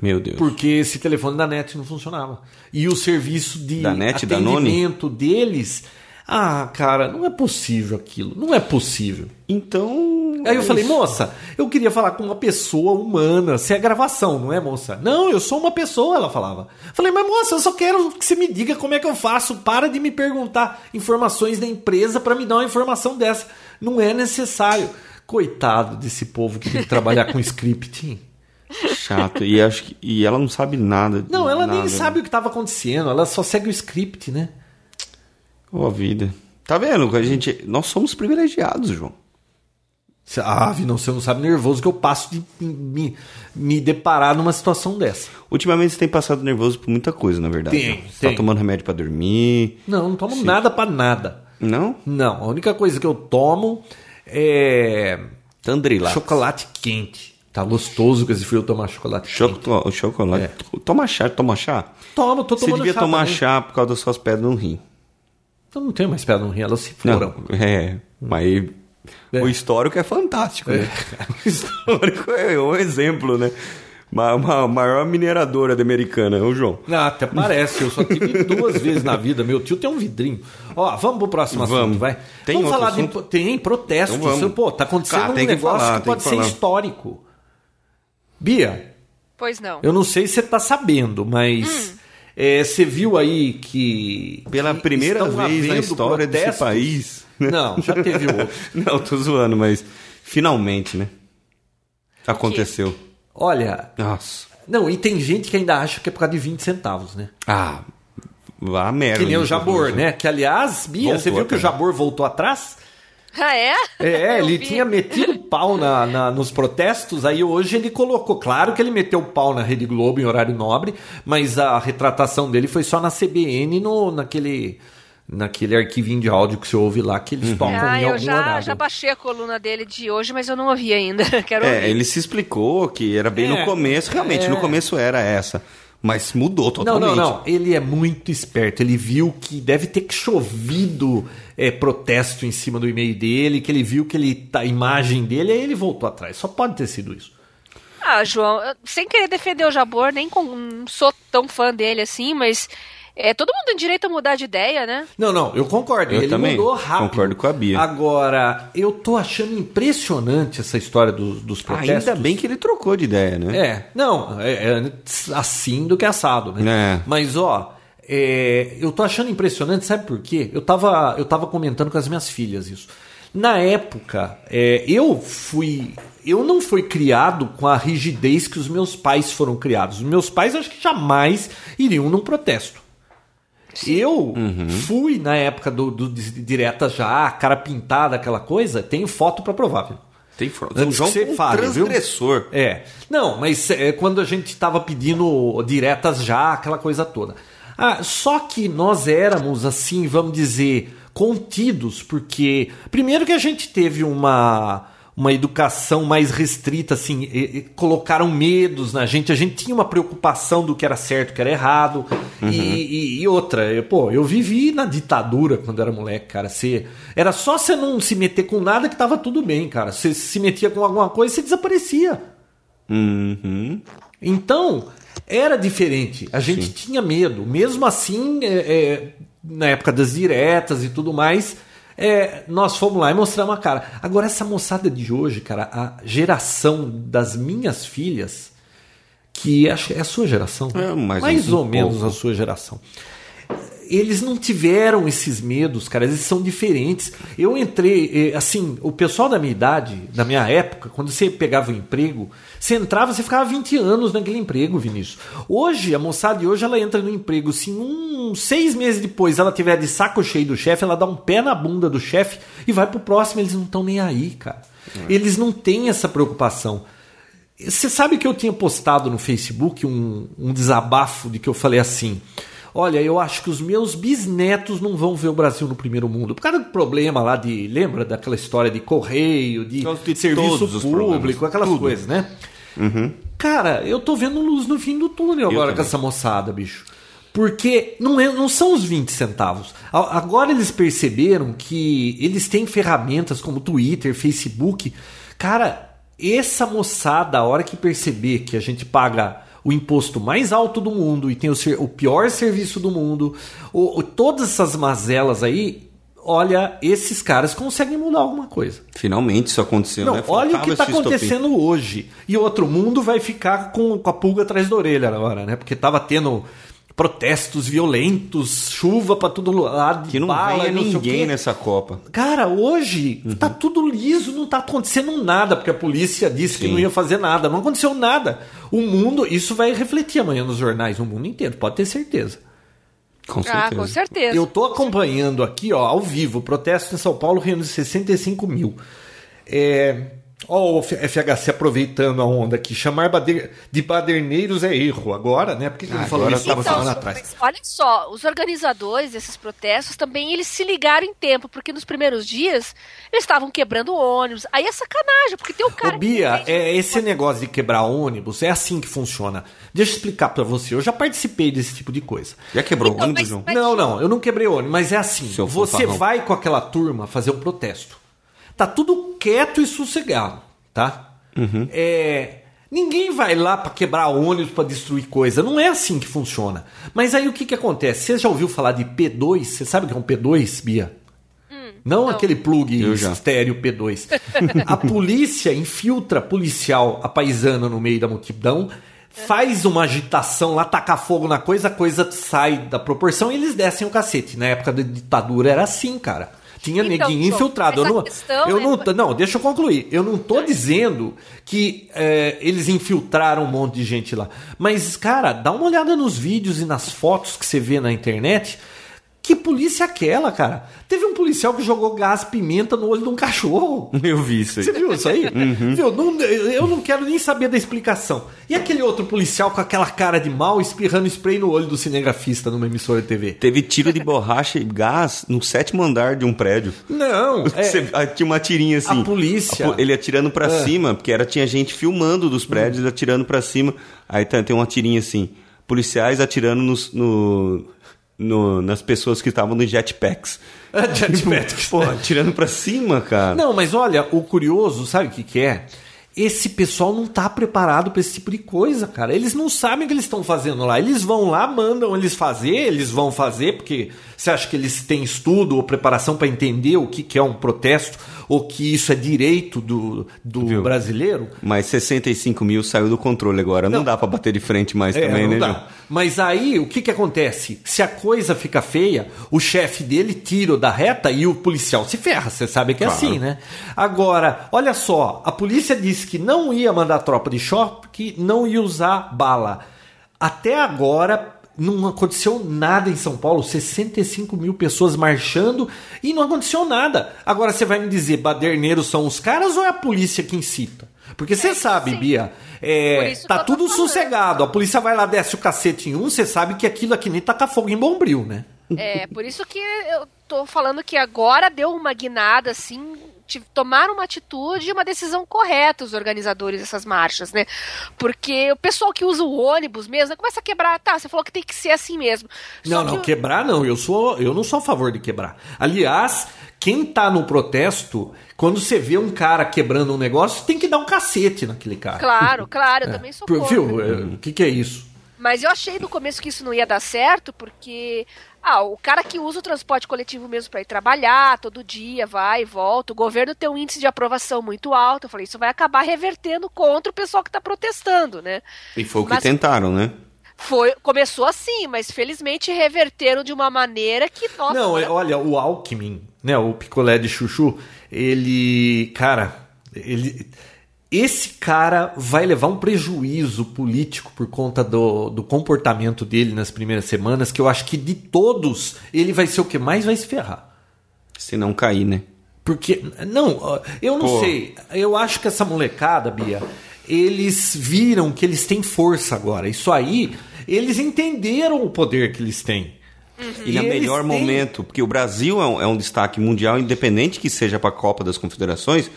Meu Deus.
Porque esse telefone da NET não funcionava. E o serviço de
Da NET, da Noni?
atendimento deles. Ah, cara, não é possível aquilo. Não é possível.
Então.
Aí eu falei, moça, eu queria falar com uma pessoa humana. Se é gravação, não é, moça? Não, eu sou uma pessoa, ela falava. Falei, mas moça, eu só quero que você me diga como é que eu faço. Para de me perguntar informações da empresa para me dar uma informação dessa. Não é necessário. Coitado desse povo que tem que trabalhar com scripting.
Chato. E, acho que, e ela não sabe nada.
Não, ela
nada.
nem sabe o que estava acontecendo. Ela só segue o script, né?
Ô, vida. Tá vendo? A gente, nós somos privilegiados, João.
Ah, não, você não sabe nervoso que eu passo de me, me deparar numa situação dessa.
Ultimamente você tem passado nervoso por muita coisa, na verdade.
Tem.
Você
tem.
tá tomando remédio pra dormir.
Não, não tomo nada pra nada.
Não?
Não, a única coisa que eu tomo é
Tandrilax.
chocolate quente. Tá gostoso com esse frio tomar chocolate quente.
Choco- chocolate. Toma chá, toma chá.
Tomo, tô
Você
tomando
devia
chá
tomar
também.
chá por causa das suas pedras no rim.
Eu não tenho mais pedra no rim, elas se
Não,
foram.
é, mas
É.
o histórico é fantástico, né? O histórico é um exemplo, né? Ma- ma- maior mineradora da americana, é o João.
Não, até parece, eu só tive duas vezes na vida. Meu tio tem um vidrinho. Ó, vamos pro próximo assunto,
Vamos.
vai.
Tem
vamos falar
assunto?
de. Tem protestos.
Então vamos.
Pô, tá acontecendo
Cara,
um
tem que
negócio
falar,
que
tem
pode
que
ser histórico. Bia,
Pois não.
eu não sei se você tá sabendo, mas. É, você viu aí que.
Pela
que
primeira vez na história desse
protestos?
país.
Não, já teve outro.
Não, tô zoando, mas finalmente, né? Aconteceu.
Olha,
Nossa.
não, e tem gente que ainda acha que é por causa de 20 centavos, né?
Ah, vá merda.
Que nem o Jabor, né? Que aliás, Bia,
Voltou
você viu que o. Jabor voltou atrás?
Ah, é?
É,
Eu
ele
vi.
tinha metido pau na, na- nos protestos, aí hoje ele colocou. Claro que ele meteu pau na Rede Globo em horário nobre, mas a retratação dele foi só na CBN, no, naquele, naquele arquivinho de áudio que você ouve lá, que eles tocam
Ah,
em
eu
algum
já,
horário.
já baixei a coluna dele de hoje, mas eu não ouvi ainda. Quero
É,
ouvir.
ele se explicou que era bem
É,
no começo, realmente,
é.
no começo era essa. Mas mudou
Não,
totalmente.
não, não. Ele é muito esperto. Ele viu que deve ter que chovido é, protesto em cima do e-mail dele, que ele viu que ele, tá, a imagem dele, aí ele voltou atrás. Só pode ter sido isso.
Ah, João, sem querer defender o Jabor, nem com, não sou tão fã dele assim, mas é, todo mundo tem direito a mudar de ideia, né?
Não, não, eu concordo.
Eu
ele
também
mudou rápido.
concordo com a Bia.
Agora, eu tô achando impressionante essa história dos, dos protestos.
Ainda bem que ele trocou de ideia, né?
É, não, é, é assim do que assado, né?
É.
Mas, ó, é, eu tô achando impressionante, sabe por quê? Eu tava, eu tava comentando com as minhas filhas isso. Na época, é, eu fui. Eu não fui criado com a rigidez que os meus pais foram criados. Os meus pais acho que jamais iriam num protesto. Eu fui na época do, do direta já, cara pintada, aquela coisa, tenho foto pra provar, viu?
Tem foto. O João foi um
fale, viu?
transgressor.
É. Não, mas é, quando a gente estava pedindo diretas já, aquela coisa toda. Ah, só que nós éramos, assim, vamos dizer, contidos, porque primeiro que a gente teve uma uma educação mais restrita, assim, e, e colocaram medos na gente. A gente tinha uma preocupação do que era certo, o que era errado. Uhum. E, e, outra, eu, pô, eu vivi na ditadura quando era moleque, cara. Você, era só você não se meter com nada que tava tudo bem, cara. Você se metia com alguma coisa, você desaparecia.
Uhum.
Então, era diferente. A gente Sim. tinha medo. Mesmo assim, é, é, na época das diretas e tudo mais é, nós fomos lá e mostramos a cara. Agora, essa moçada de hoje, cara, a geração das minhas filhas, que é a sua geração,
é, mais,
mais um ou menos a sua geração eles não tiveram esses medos, cara, eles são diferentes. Eu entrei, eh, assim, o pessoal da minha idade, da minha época, quando você pegava um emprego, você entrava, você ficava 20 anos naquele emprego, Vinícius. Hoje, a moçada de hoje, ela entra no emprego, se um, seis meses depois ela tiver de saco cheio do chefe, ela dá um pé na bunda do chefe e vai pro próximo, eles não estão nem aí, cara. É. Eles não têm essa preocupação. Você sabe que eu tinha postado no Facebook um, um desabafo de que eu falei assim. Olha, eu acho que os meus bisnetos não vão ver o Brasil no primeiro mundo. Por causa do problema lá de. Lembra daquela história de correio, de, de serviço público, aquelas Tudo. coisas, né?
Uhum.
Cara, eu tô vendo luz no fim do túnel agora com essa moçada, bicho. Porque não, é, não são os 20 centavos. Agora eles perceberam que eles têm ferramentas como Twitter, Facebook. Cara, essa moçada, a hora que perceber que a gente paga o imposto mais alto do mundo e tem o, o pior serviço do mundo, o, o, todas essas mazelas aí, olha, esses caras conseguem mudar alguma coisa.
Finalmente isso aconteceu,
Não,
né?
Olha o que está acontecendo hoje. E outro mundo vai ficar com, com a pulga atrás da orelha agora, né? Porque tava tendo protestos violentos, chuva para todo lado,
que não bala, venha ninguém nessa Copa.
Cara, hoje uhum. tá tudo liso, não tá acontecendo nada, porque a polícia disse Sim. que não ia fazer nada, não aconteceu nada. O mundo, isso vai refletir amanhã nos jornais, no mundo inteiro, pode ter certeza.
Com certeza. Ah, com certeza.
Eu tô acompanhando aqui, ó, ao vivo, protesto em São Paulo reunindo 65 mil. É, Ó, o FHC aproveitando a onda aqui. Chamar de baderneiros é erro agora, né? Por que, que ah, ele falou isso?
Estava então, falando atrás. Olha só, os organizadores desses protestos também eles se ligaram em tempo, porque nos primeiros dias eles estavam quebrando ônibus. Aí é sacanagem, porque tem o cara.
Ô, Bia, é, esse negócio de quebrar ônibus é assim que funciona. Deixa eu explicar para você. Eu já participei desse tipo de coisa.
Já quebrou então, ônibus,
João? Não, não, eu não quebrei ônibus, mas é assim. Você vai com aquela turma fazer um protesto. Tá tudo quieto e sossegado, tá?
Uhum.
É, ninguém vai lá para quebrar ônibus, para destruir coisa. Não é assim que funciona. Mas aí o que, que acontece? Você já ouviu falar de P2? Você sabe o que é um P2, Bia? Hum, não, não, aquele plug estéreo P2. a polícia infiltra policial apaisando no meio da multidão, faz uma agitação lá, taca fogo na coisa, a coisa sai da proporção e eles descem o cacete. Na época da ditadura era assim, cara. Tinha então, neguinho infiltrado. Eu não, eu é... não, não, deixa eu concluir. Eu não tô dizendo que é, eles infiltraram um monte de gente lá. Mas, cara, dá uma olhada nos vídeos e nas fotos que você vê na internet. Que polícia é aquela, cara? Teve um policial que jogou gás pimenta no olho de um cachorro.
Eu vi isso aí.
Você viu isso aí?
Uhum.
Viu? Não, eu não quero nem saber da explicação. E aquele outro policial com aquela cara de mal espirrando spray no olho do cinegrafista numa emissora de TV?
Teve tiro de borracha e gás no sétimo andar de um prédio.
Não.
É... tinha uma tirinha assim.
A polícia.
Ele atirando para é. cima, porque era, tinha gente filmando dos prédios, hum. atirando para cima. Aí tem uma tirinha assim. Policiais atirando no, no no, nas pessoas que estavam no jetpacks.
jetpacks.
Pô, tirando pra cima, cara.
Não, mas olha, o curioso, sabe o que, que é? Esse pessoal não tá preparado para esse tipo de coisa, cara. Eles não sabem o que eles estão fazendo lá. Eles vão lá, mandam eles fazer, eles vão fazer, porque você acha que eles têm estudo ou preparação para entender o que, que é um protesto ou que isso é direito do, do brasileiro.
Mas 65 mil saiu do controle agora. Não, não dá para bater de frente mais é, também, né, dá.
Mas aí o que, que acontece? Se a coisa fica feia, o chefe dele tira da reta e o policial se ferra. Você sabe que é claro. assim, né? Agora, olha só, a polícia disse que não ia mandar tropa de choque, que não ia usar bala. Até agora, não aconteceu nada em São Paulo, 65 mil pessoas marchando e não aconteceu nada. Agora você vai me dizer, baderneiros são os caras ou é a polícia que incita? Porque você é, sabe, sim. Bia, é, tá tudo sossegado. A polícia vai lá, desce o cacete em um, você sabe que aquilo aqui nem taca fogo em bombril, né?
É, por isso que eu tô falando que agora deu uma guinada, assim, tomaram uma atitude e uma decisão correta os organizadores dessas marchas, né? Porque o pessoal que usa o ônibus mesmo né, começa a quebrar. Tá, você falou que tem que ser assim mesmo.
Só não, não, quebrar não. Eu sou, eu não sou a favor de quebrar. Aliás, quem tá no protesto, quando você vê um cara quebrando um negócio, tem que dar um cacete naquele cara.
Claro, claro, eu é. também sou contra.
Viu? É, o que, que é isso?
Mas eu achei no começo que isso não ia dar certo, porque ah, o cara que usa o transporte coletivo mesmo para ir trabalhar todo dia, vai e volta, o governo tem um índice de aprovação muito alto. Eu falei, isso vai acabar revertendo contra o pessoal que está protestando, né?
E foi o que mas, tentaram, né?
Foi, começou assim, mas felizmente reverteram de uma maneira que
nossa, Não, olha, olha o Alckmin, né, o picolé de chuchu, ele, cara, ele esse cara vai levar um prejuízo político por conta do, do comportamento dele nas primeiras semanas, que eu acho que de todos, ele vai ser o que mais vai se ferrar.
Se não cair, né?
Porque, não, eu não Pô. sei. Eu acho que essa molecada, Bia, eles viram que eles têm força agora. Isso aí, eles entenderam o poder que eles têm.
Uhum. E, e no melhor têm... momento, porque o Brasil é um, é um destaque mundial, independente que seja para a Copa das Confederações.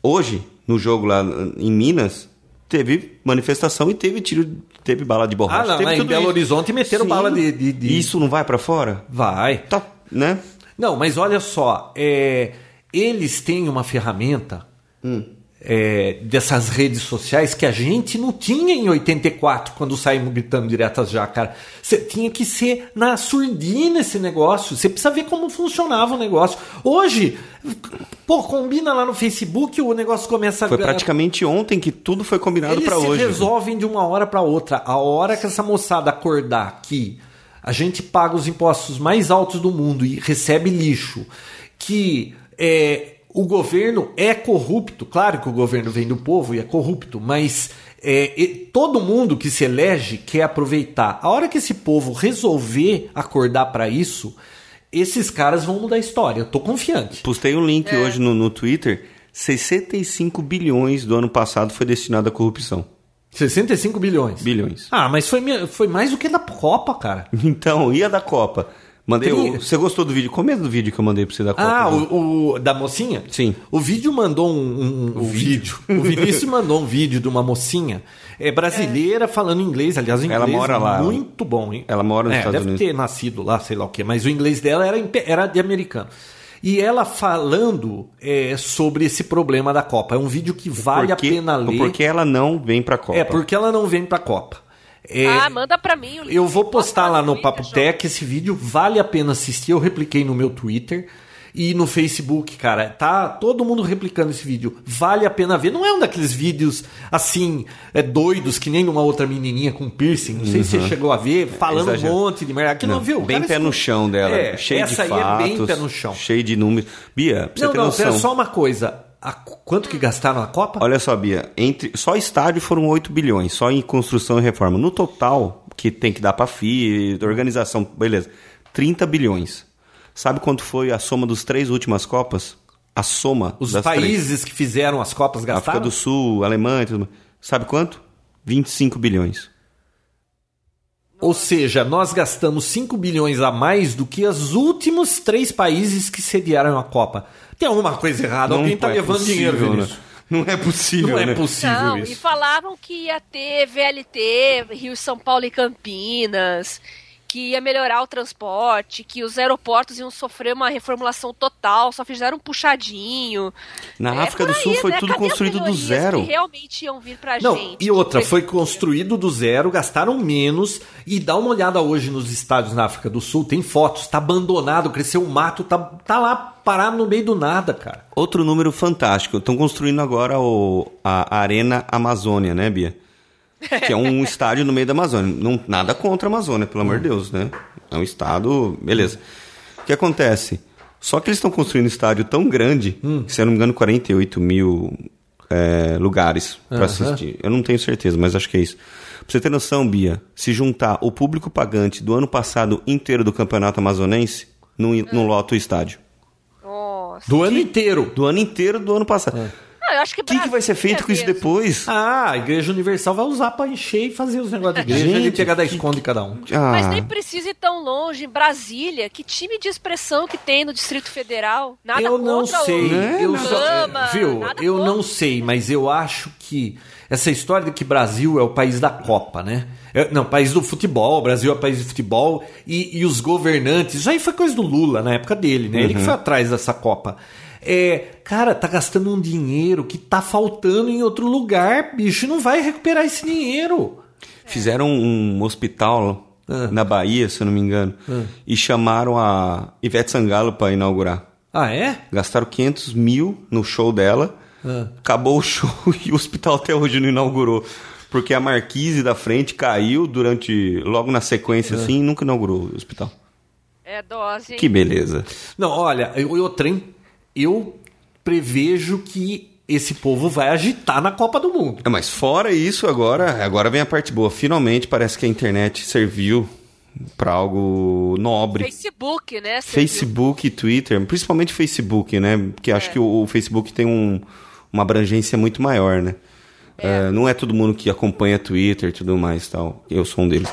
Hoje, no jogo lá em Minas, teve manifestação e teve tiro, teve bala de borracha.
Ah, não,
teve
em Belo isso. Horizonte meteram Sim. bala de, de, de,
Isso não vai para fora?
Vai.
Tá, né?
Não, mas olha só, é, eles têm uma ferramenta hum é, dessas redes sociais que a gente não tinha em 84, quando saímos gritando diretas já, cara. Você tinha que ser na surdina esse negócio. Você precisa ver como funcionava o negócio. Hoje, pô, combina lá no Facebook, o negócio começa
Foi a... praticamente ontem que tudo foi combinado para hoje.
Eles resolvem de uma hora para outra. A hora que essa moçada acordar que a gente paga os impostos mais altos do mundo e recebe lixo, que é, o governo é corrupto, claro que o governo vem do povo e é corrupto, mas é, todo mundo que se elege quer aproveitar. A hora que esse povo resolver acordar para isso, esses caras vão mudar a história. Eu tô confiante.
Postei um link é. hoje no, no Twitter. 65 bilhões do ano passado foi destinado à corrupção.
65 bilhões?
Bilhões.
Ah, mas foi, foi mais do que da Copa, cara.
Então, ia da Copa. Mandei o, Você gostou do vídeo? Comenta do vídeo que eu mandei pra você da Copa.
Ah, o, o, da mocinha?
Sim.
O vídeo mandou um, um, um vídeo. o Vinícius mandou um vídeo de uma mocinha é brasileira é. falando inglês. Aliás, o inglês
ela mora lá.
muito bom, hein?
Ela mora nos
é,
Estados
deve
Unidos.
ter nascido lá, sei lá o quê. Mas o inglês dela era, era de americano. E ela falando é, sobre esse problema da Copa. É um vídeo que vale porque, a pena ler.
Porque ela não vem pra Copa.
É, porque ela não vem pra Copa.
É, ah, manda pra mim.
Eu vou postar lá no Papo Tech esse vídeo, vale a pena assistir. Eu repliquei no meu Twitter e no Facebook, cara. Tá todo mundo replicando esse vídeo. Vale a pena ver. Não é um daqueles vídeos assim, é doidos, que nem uma outra menininha com piercing. Não sei uhum. se você uhum. chegou a ver, falando um monte de merda. Aqui não, não viu?
Bem pé no chão dela. É, cheio de fatos. Essa aí é bem pé no chão. Cheio de números. Bia, pra
não,
você ter
não,
noção.
só uma coisa. A, quanto que gastaram na Copa?
Olha só, Bia, entre, só estádio foram 8 bilhões, só em construção e reforma. No total, que tem que dar para FI, organização, beleza, 30 bilhões. Sabe quanto foi a soma dos três últimas Copas? A soma
Os países
três.
que fizeram as Copas gastaram?
África do Sul, Alemanha, tudo. Sabe quanto? 25 bilhões.
Ou seja, nós gastamos 5 bilhões a mais do que os últimos três países que sediaram a Copa. Tem alguma coisa errada,
não
alguém está
é
levando
possível,
dinheiro
né? Não é possível,
Não
é
né? possível
não,
isso.
E falavam que ia ter VLT, Rio, São Paulo e Campinas que ia melhorar o transporte, que os aeroportos iam sofrer uma reformulação total, só fizeram um puxadinho.
Na é, África do aí, Sul foi né? tudo Cadê construído do zero.
Que realmente iam vir pra
Não,
gente.
E outra, foi construído do zero, gastaram menos. E dá uma olhada hoje nos estádios na África do Sul, tem fotos, tá abandonado, cresceu o mato, tá, tá lá parado no meio do nada, cara.
Outro número fantástico, estão construindo agora o, a Arena Amazônia, né, Bia? Que é um estádio no meio da Amazônia. Não, nada contra a Amazônia, pelo amor de Deus, né? É um estado. Beleza. O que acontece? Só que eles estão construindo um estádio tão grande, hum. que, se eu não me engano, 48 mil é, lugares para uhum. assistir. Eu não tenho certeza, mas acho que é isso. Pra você ter noção, Bia, se juntar o público pagante do ano passado inteiro do campeonato amazonense, não, não lota o estádio.
Nossa.
Do ano inteiro.
Do ano inteiro do ano passado.
É. Acho que
O que, que vai ser feito com isso depois?
Ah, a Igreja Universal vai usar pra encher e fazer os negócios de igreja
Gente,
e pegar da esconde cada um.
Ah,
Mas nem precisa ir tão longe. Em Brasília, que time de expressão que tem no Distrito Federal? Nada
eu não
contra
sei,
o
Né?
eu
Lama,
só, viu? Eu
contra.
não sei, mas eu acho que essa história de que Brasil é o país da Copa, né? É- não, país do futebol, Brasil é o país de futebol e, e os governantes, isso aí foi coisa do Lula na época dele, né? Ele que foi atrás dessa Copa. É, cara, tá gastando um dinheiro que tá faltando em outro lugar, bicho, e não vai recuperar esse dinheiro.
Fizeram um hospital
Ah.
na Bahia, se eu não me engano, e chamaram a Ivete Sangalo para inaugurar.
Ah, é?
Gastaram 500 mil no show dela,
Ah.
acabou o show e o hospital até hoje não inaugurou. Porque a marquise da frente caiu durante, logo na sequência assim, e nunca inaugurou o hospital.
É dose, hein?
Que beleza.
Não, olha, eu trem, eu prevejo que esse povo vai agitar na Copa do Mundo.
É, Mas fora isso, agora, agora vem a parte boa. Finalmente parece que a internet serviu para algo nobre.
Facebook, né? Você
Facebook e Twitter, principalmente Facebook, né? Porque acho que o, o Facebook tem um- uma abrangência muito maior, né? É, não é todo mundo que acompanha Twitter e tudo mais tal. Eu sou um deles.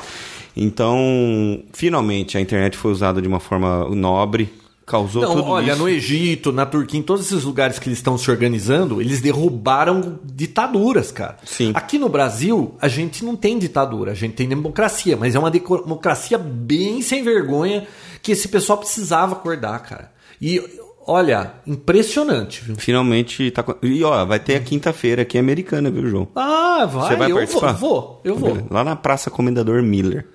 Então, finalmente a internet foi usada de uma forma nobre, causou
Não,
tudo
olha,
isso.
no Egito, na Turquia, em todos esses lugares que eles estão se organizando, eles derrubaram ditaduras, cara.
Sim.
Aqui no Brasil, a gente não tem ditadura, a gente tem democracia, mas é uma democracia bem sem vergonha que esse pessoal precisava acordar, cara. E olha, impressionante, viu?
Finalmente tá. E ó, vai ter a quinta-feira aqui americana, viu, João?
Ah, vai,
Você vai
eu
participar?
vou, vou, eu vou.
Lá na Praça Comendador Miller.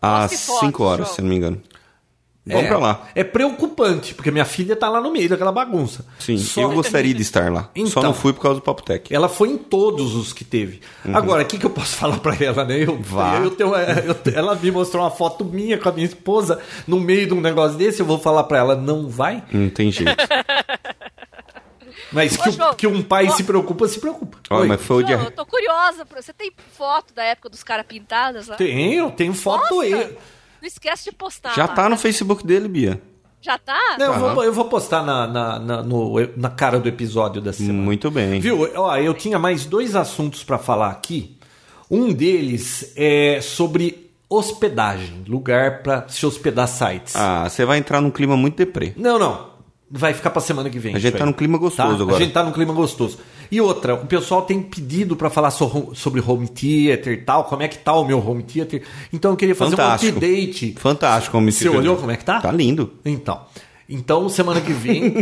Às
Poste foto,
5 horas,
João.
se não me engano. Vamos
é,
pra lá.
É preocupante, porque minha filha tá lá no meio daquela bagunça.
Sim,
Só-
eu gostaria de estar lá. Só
Então.
não fui por causa do Papo Tech.
Ela foi em todos os que teve. Agora, o que, que eu posso falar pra ela, né? Eu,
Uhum. Vá.
eu tenho, é, eu- ela me mostrou uma foto minha com a minha esposa no meio de um negócio desse. Eu vou falar pra ela, não vai.
Não tem jeito.
Mas
Ô,
que, o-
João,
que um pai
ó.
se preocupa, se preocupa.
Olha,
Oi.
mas foi o
João,
dia.
eu tô curiosa. Você tem foto da época dos caras pintadas lá?
Tenho, tenho foto
Nossa,
aí.
Não esquece de postar.
Já
lá.
tá no Facebook dele, Bia.
Já tá?
Não, eu, vou, eu vou postar na, na, na, no- na cara do episódio dessa semana.
Muito bem.
Viu? Ó, eu tinha mais dois assuntos pra falar aqui. Um deles é sobre hospedagem, lugar pra se hospedar sites.
Ah, você vai entrar num clima muito deprê.
Não, não. Vai ficar pra semana que vem.
A gente tá
aí.
num clima gostoso
Tá?
agora.
A gente tá num clima gostoso. E outra, o pessoal tem pedido pra falar so- sobre home theater e tal, como é que tá o meu home theater. Então eu queria fazer
Fantástico.
um update.
Fantástico como
Você olhou como é que tá?
Tá lindo.
Então. Então, semana que vem,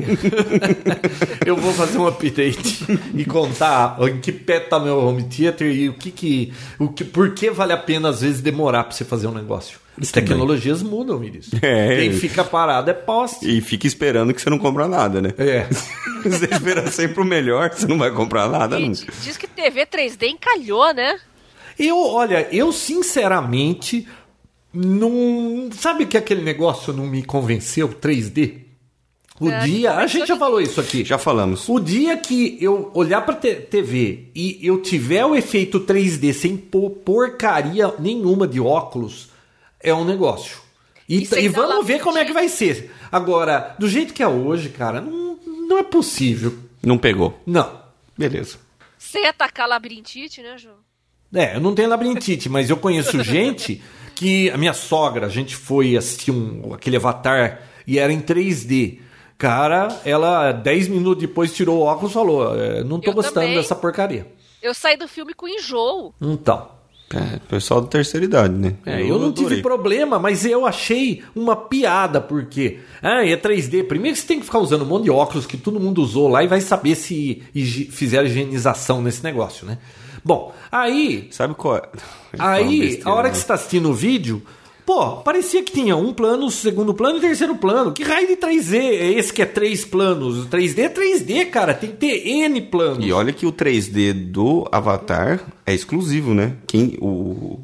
eu vou fazer um update e contar em que pé tá meu home theater e o que que, o que por que vale a pena às vezes demorar pra você fazer um negócio. As tecnologias mudam, Miris.
É.
Quem fica parado é poste.
E fica esperando que você não compra nada, né?
É.
você espera sempre o melhor, você não vai comprar nada
E
nunca.
di- diz que TV 3D encalhou, né?
Eu, olha, eu sinceramente não. Sabe que aquele negócio não me convenceu, 3D? O
É,
dia. A gente já falou isso aqui.
Já falamos.
O dia que eu olhar pra TV e eu tiver o efeito 3D sem porcaria nenhuma de óculos, é um negócio. E,
E
e
dar
vamos ver como é que vai ser. Agora, do jeito que é hoje, cara, não, não é possível.
Não pegou.
Não.
Beleza.
Sem atacar labirintite, né, João?
É, eu não tenho labirintite, mas eu conheço gente que. A minha sogra, a gente foi assistir um, aquele avatar e era em 3D. Cara, ela 10 minutos depois tirou o óculos e falou: "É, Não tô
Eu
gostando
também.
dessa porcaria.
Eu saí do filme com enjoo.
Então.
É, pessoal da terceira idade, né?
É, eu não tive
adorei.
problema, mas eu achei uma piada, porque. Ah, é 3D. Primeiro que você tem que ficar usando um monte de óculos que todo mundo usou lá e vai saber se fizeram higienização nesse negócio, né? Bom, aí.
Sabe qual é?
Aí, a hora que
você
você está assistindo o vídeo, pô, parecia que tinha um plano, segundo plano e terceiro plano. Que raio de 3D é esse que é três planos? O 3D é 3D, cara. Tem que ter N planos.
E olha que o 3D do Avatar é exclusivo, né? Quem o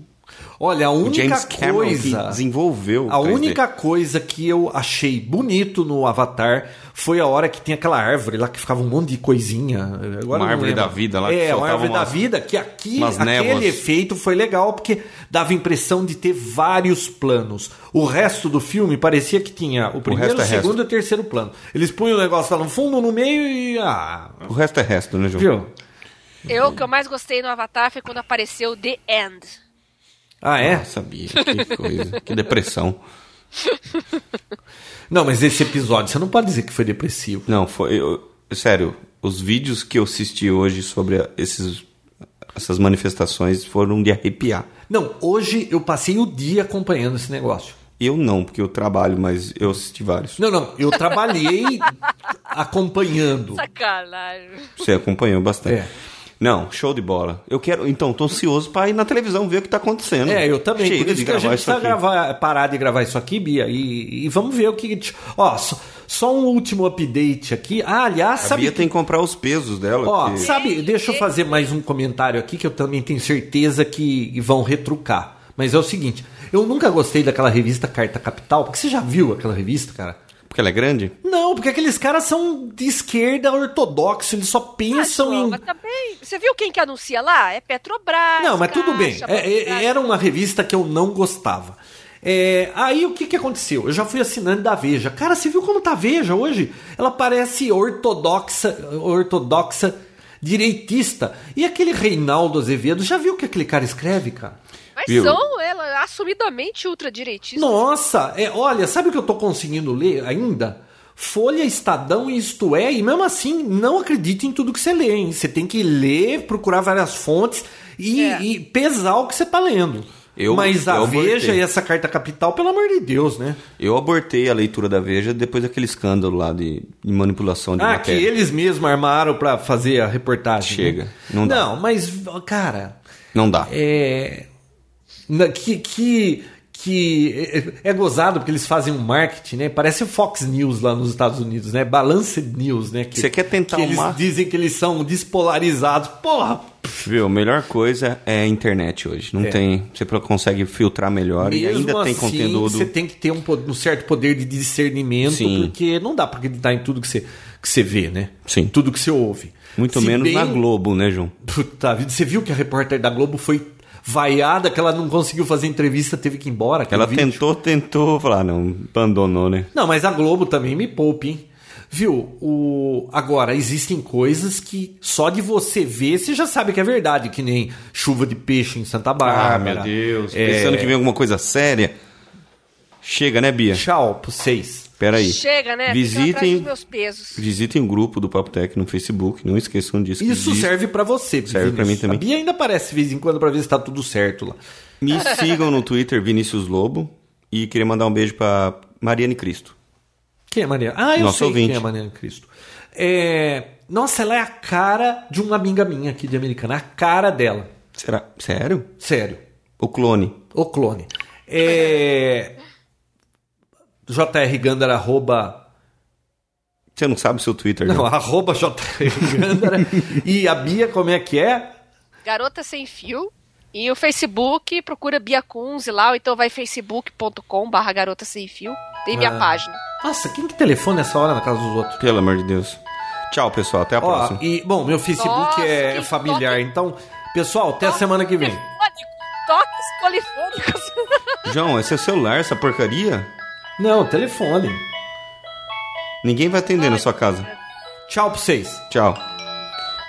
Olha, a
O
única
James Cameron
coisa.
que desenvolveu.
A
3D.
única coisa que eu achei bonito no Avatar foi a hora que tem aquela árvore lá que ficava um monte de coisinha. Agora
Uma árvore
lembro.
da vida lá que
É, uma árvore da
umas-
vida que aqui aquele
névoas.
efeito foi legal porque dava a impressão de ter vários planos. O resto do filme parecia que tinha o primeiro,
resto
o
é resto.
segundo e o terceiro plano. Eles punham o negócio lá no fundo, no meio e ah,
O resto é resto, né, João?
viu?
Eu, o que eu mais gostei no Avatar foi quando apareceu The End.
Ah, é?
Ah, sabia. Que coisa. que depressão.
Não, mas esse episódio, você não pode dizer que foi depressivo.
Não, foi. eu- sério, os vídeos que eu assisti hoje sobre a- esses, essas manifestações foram de arrepiar.
Não, hoje eu passei o dia acompanhando esse negócio.
Eu não, porque eu trabalho, mas eu assisti vários.
Não, não, eu trabalhei acompanhando.
Sacanagem.
Você acompanhou bastante.
É.
Não, show de bola. Eu quero. Então, tô ansioso pra ir na televisão ver o que tá acontecendo.
É, eu também.
Chega
Por isso
de
que a gente precisa
aqui.
gravar, parar de gravar isso aqui, Bia, e, e vamos ver o que. Ó, só, só um último update aqui. Ah, aliás,
A
sabe.
Bia tem que comprar os pesos dela.
Ó,
porque-
sabe, deixa eu fazer mais um comentário aqui que eu também tenho certeza que vão retrucar. Mas é o seguinte, eu nunca gostei daquela revista Carta Capital, porque você já viu aquela revista, cara?
Porque ela é grande?
Não, porque aqueles caras são de esquerda ortodoxa, eles só pensam
Ah, João,
em.
Mas também, você viu quem que anuncia lá? É Petrobras.
Não, mas tudo bem.
Caixa,
É, é, era uma revista que eu não gostava. É, aí o que, que aconteceu? Eu já fui assinante da Veja. Cara, você viu como tá a Veja hoje? Ela parece ortodoxa, ortodoxa direitista. E aquele Reinaldo Azevedo, já viu o que aquele cara escreve, cara?
Mas
Viu?
são ela, assumidamente ultradireitistas.
Nossa, é, olha, sabe o que eu tô conseguindo ler ainda? Folha, Estadão Isto É, e mesmo assim, não acredite em tudo que você lê, hein? Você tem que ler, procurar várias fontes e,
É.
e pesar o que você tá lendo.
Eu-
Mas a
eu
Veja
abortei.
e essa carta capital, pelo amor de Deus, né?
Eu abortei a leitura da Veja depois daquele escândalo lá de, de manipulação de
Ah, que
matéria.
eles mesmos armaram pra fazer a reportagem.
Chega,
né?
não dá.
Não, mas, cara,
Não dá.
é. Que, que, que é, é gozado porque eles fazem um marketing, né? Parece o Fox News lá nos Estados Unidos, né? Balanced News, né? Que,
Você quer tentar
que eles
uma-
dizem que eles são despolarizados. Porra!
Viu? A melhor coisa é a internet hoje. Não
É.
tem. Você consegue filtrar melhor e ainda tem
assim,
conteúdo.
Você tem que ter um, um certo poder de discernimento,
Sim.
porque não dá pra acreditar em tudo que você, que você vê, né?
Sim.
Tudo que você ouve.
Muito
Se
menos
bem-
na Globo, né, João?
Puta vida, você viu que a repórter da Globo foi vaiada, que ela não conseguiu fazer entrevista, teve que ir embora.
Ela
vídeo.
tentou, tentou, falar, não, abandonou, né?
Não, mas a Globo também me poupe, hein? Viu? O... Agora, existem coisas que só de você ver você já sabe que é verdade, que nem chuva de peixe em Santa Bárbara. É...
Pensando que vem alguma coisa séria. Chega, né, Bia?
Tchau pro seis.
Pera aí.
Chega, né?
Visitem,
dos meus pesos.
visitem o grupo do Papo Tech no Facebook. Não esqueçam disso.
Isso
existe.
serve pra você,
Serve pra mim também.
Bia ainda aparece de vez em quando pra ver se tá tudo certo lá.
Me sigam no Twitter, Vinícius Lobo. E queria mandar um beijo pra Mariane Cristo.
Quem é Mariana? Ah, eu
Nosso
sei
ouvinte.
quem é Mariana Cristo. É... Nossa, ela é a cara de uma amiga minha aqui de Americana. A cara dela.
Será? Sério?
Sério.
O clone.
O clone. É... JR Gandara, arroba...
Você não sabe o seu Twitter, né?
Não, arroba JR Gandara. e a Bia, como é que é?
Garota Sem Fio. E o Facebook, procura Bia Kunze lá, ou então vai facebook.com barra Garota Sem Fio. Tem minha
Ah.
página.
Nossa, quem que telefona essa hora na casa dos outros?
Pelo amor de Deus. Tchau, pessoal. Até a
Ó,
próxima.
e, bom, meu Facebook
Nossa,
é familiar,
toque.
então, pessoal, até a semana que vem.
Toques polifônicos.
João, esse é celular, essa porcaria?
Não, telefone.
Ninguém vai atender na sua casa.
Tchau pra vocês.
Tchau.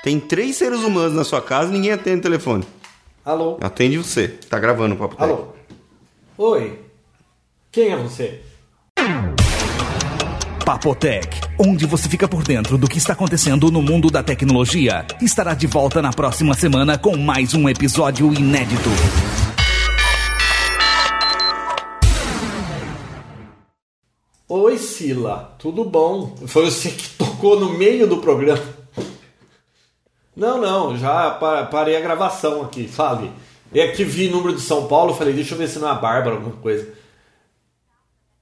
Tem três seres humanos na sua casa e ninguém atende o telefone.
Alô?
Atende você. Tá gravando o Papo Tech.
Alô? Oi? Quem é você?
Papotec, onde você fica por dentro do que está acontecendo no mundo da tecnologia, estará de volta na próxima semana com mais um episódio inédito.
Oi, Sila. Tudo bom? Foi você que tocou no meio do programa. Não, não, já pa- parei a gravação aqui, sabe? É que vi número de São Paulo, falei, deixa eu ver se não é a Bárbara, alguma coisa.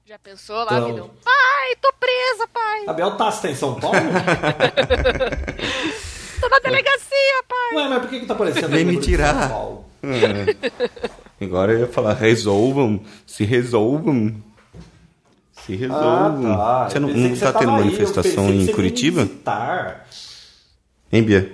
Já pensou lá,
Então.
Vidão? Pai, tô presa, pai.
A Bel Tassi tá em São Paulo?
Tô na delegacia, pai.
Ué, mas por que que tá aparecendo
Vem me
número de
tirar.
São Paulo?
Agora eu ia falar, resolvam, se resolvam. Se resolvam. Você não, não tá tendo manifestação em Curitiba? Hein, Bia?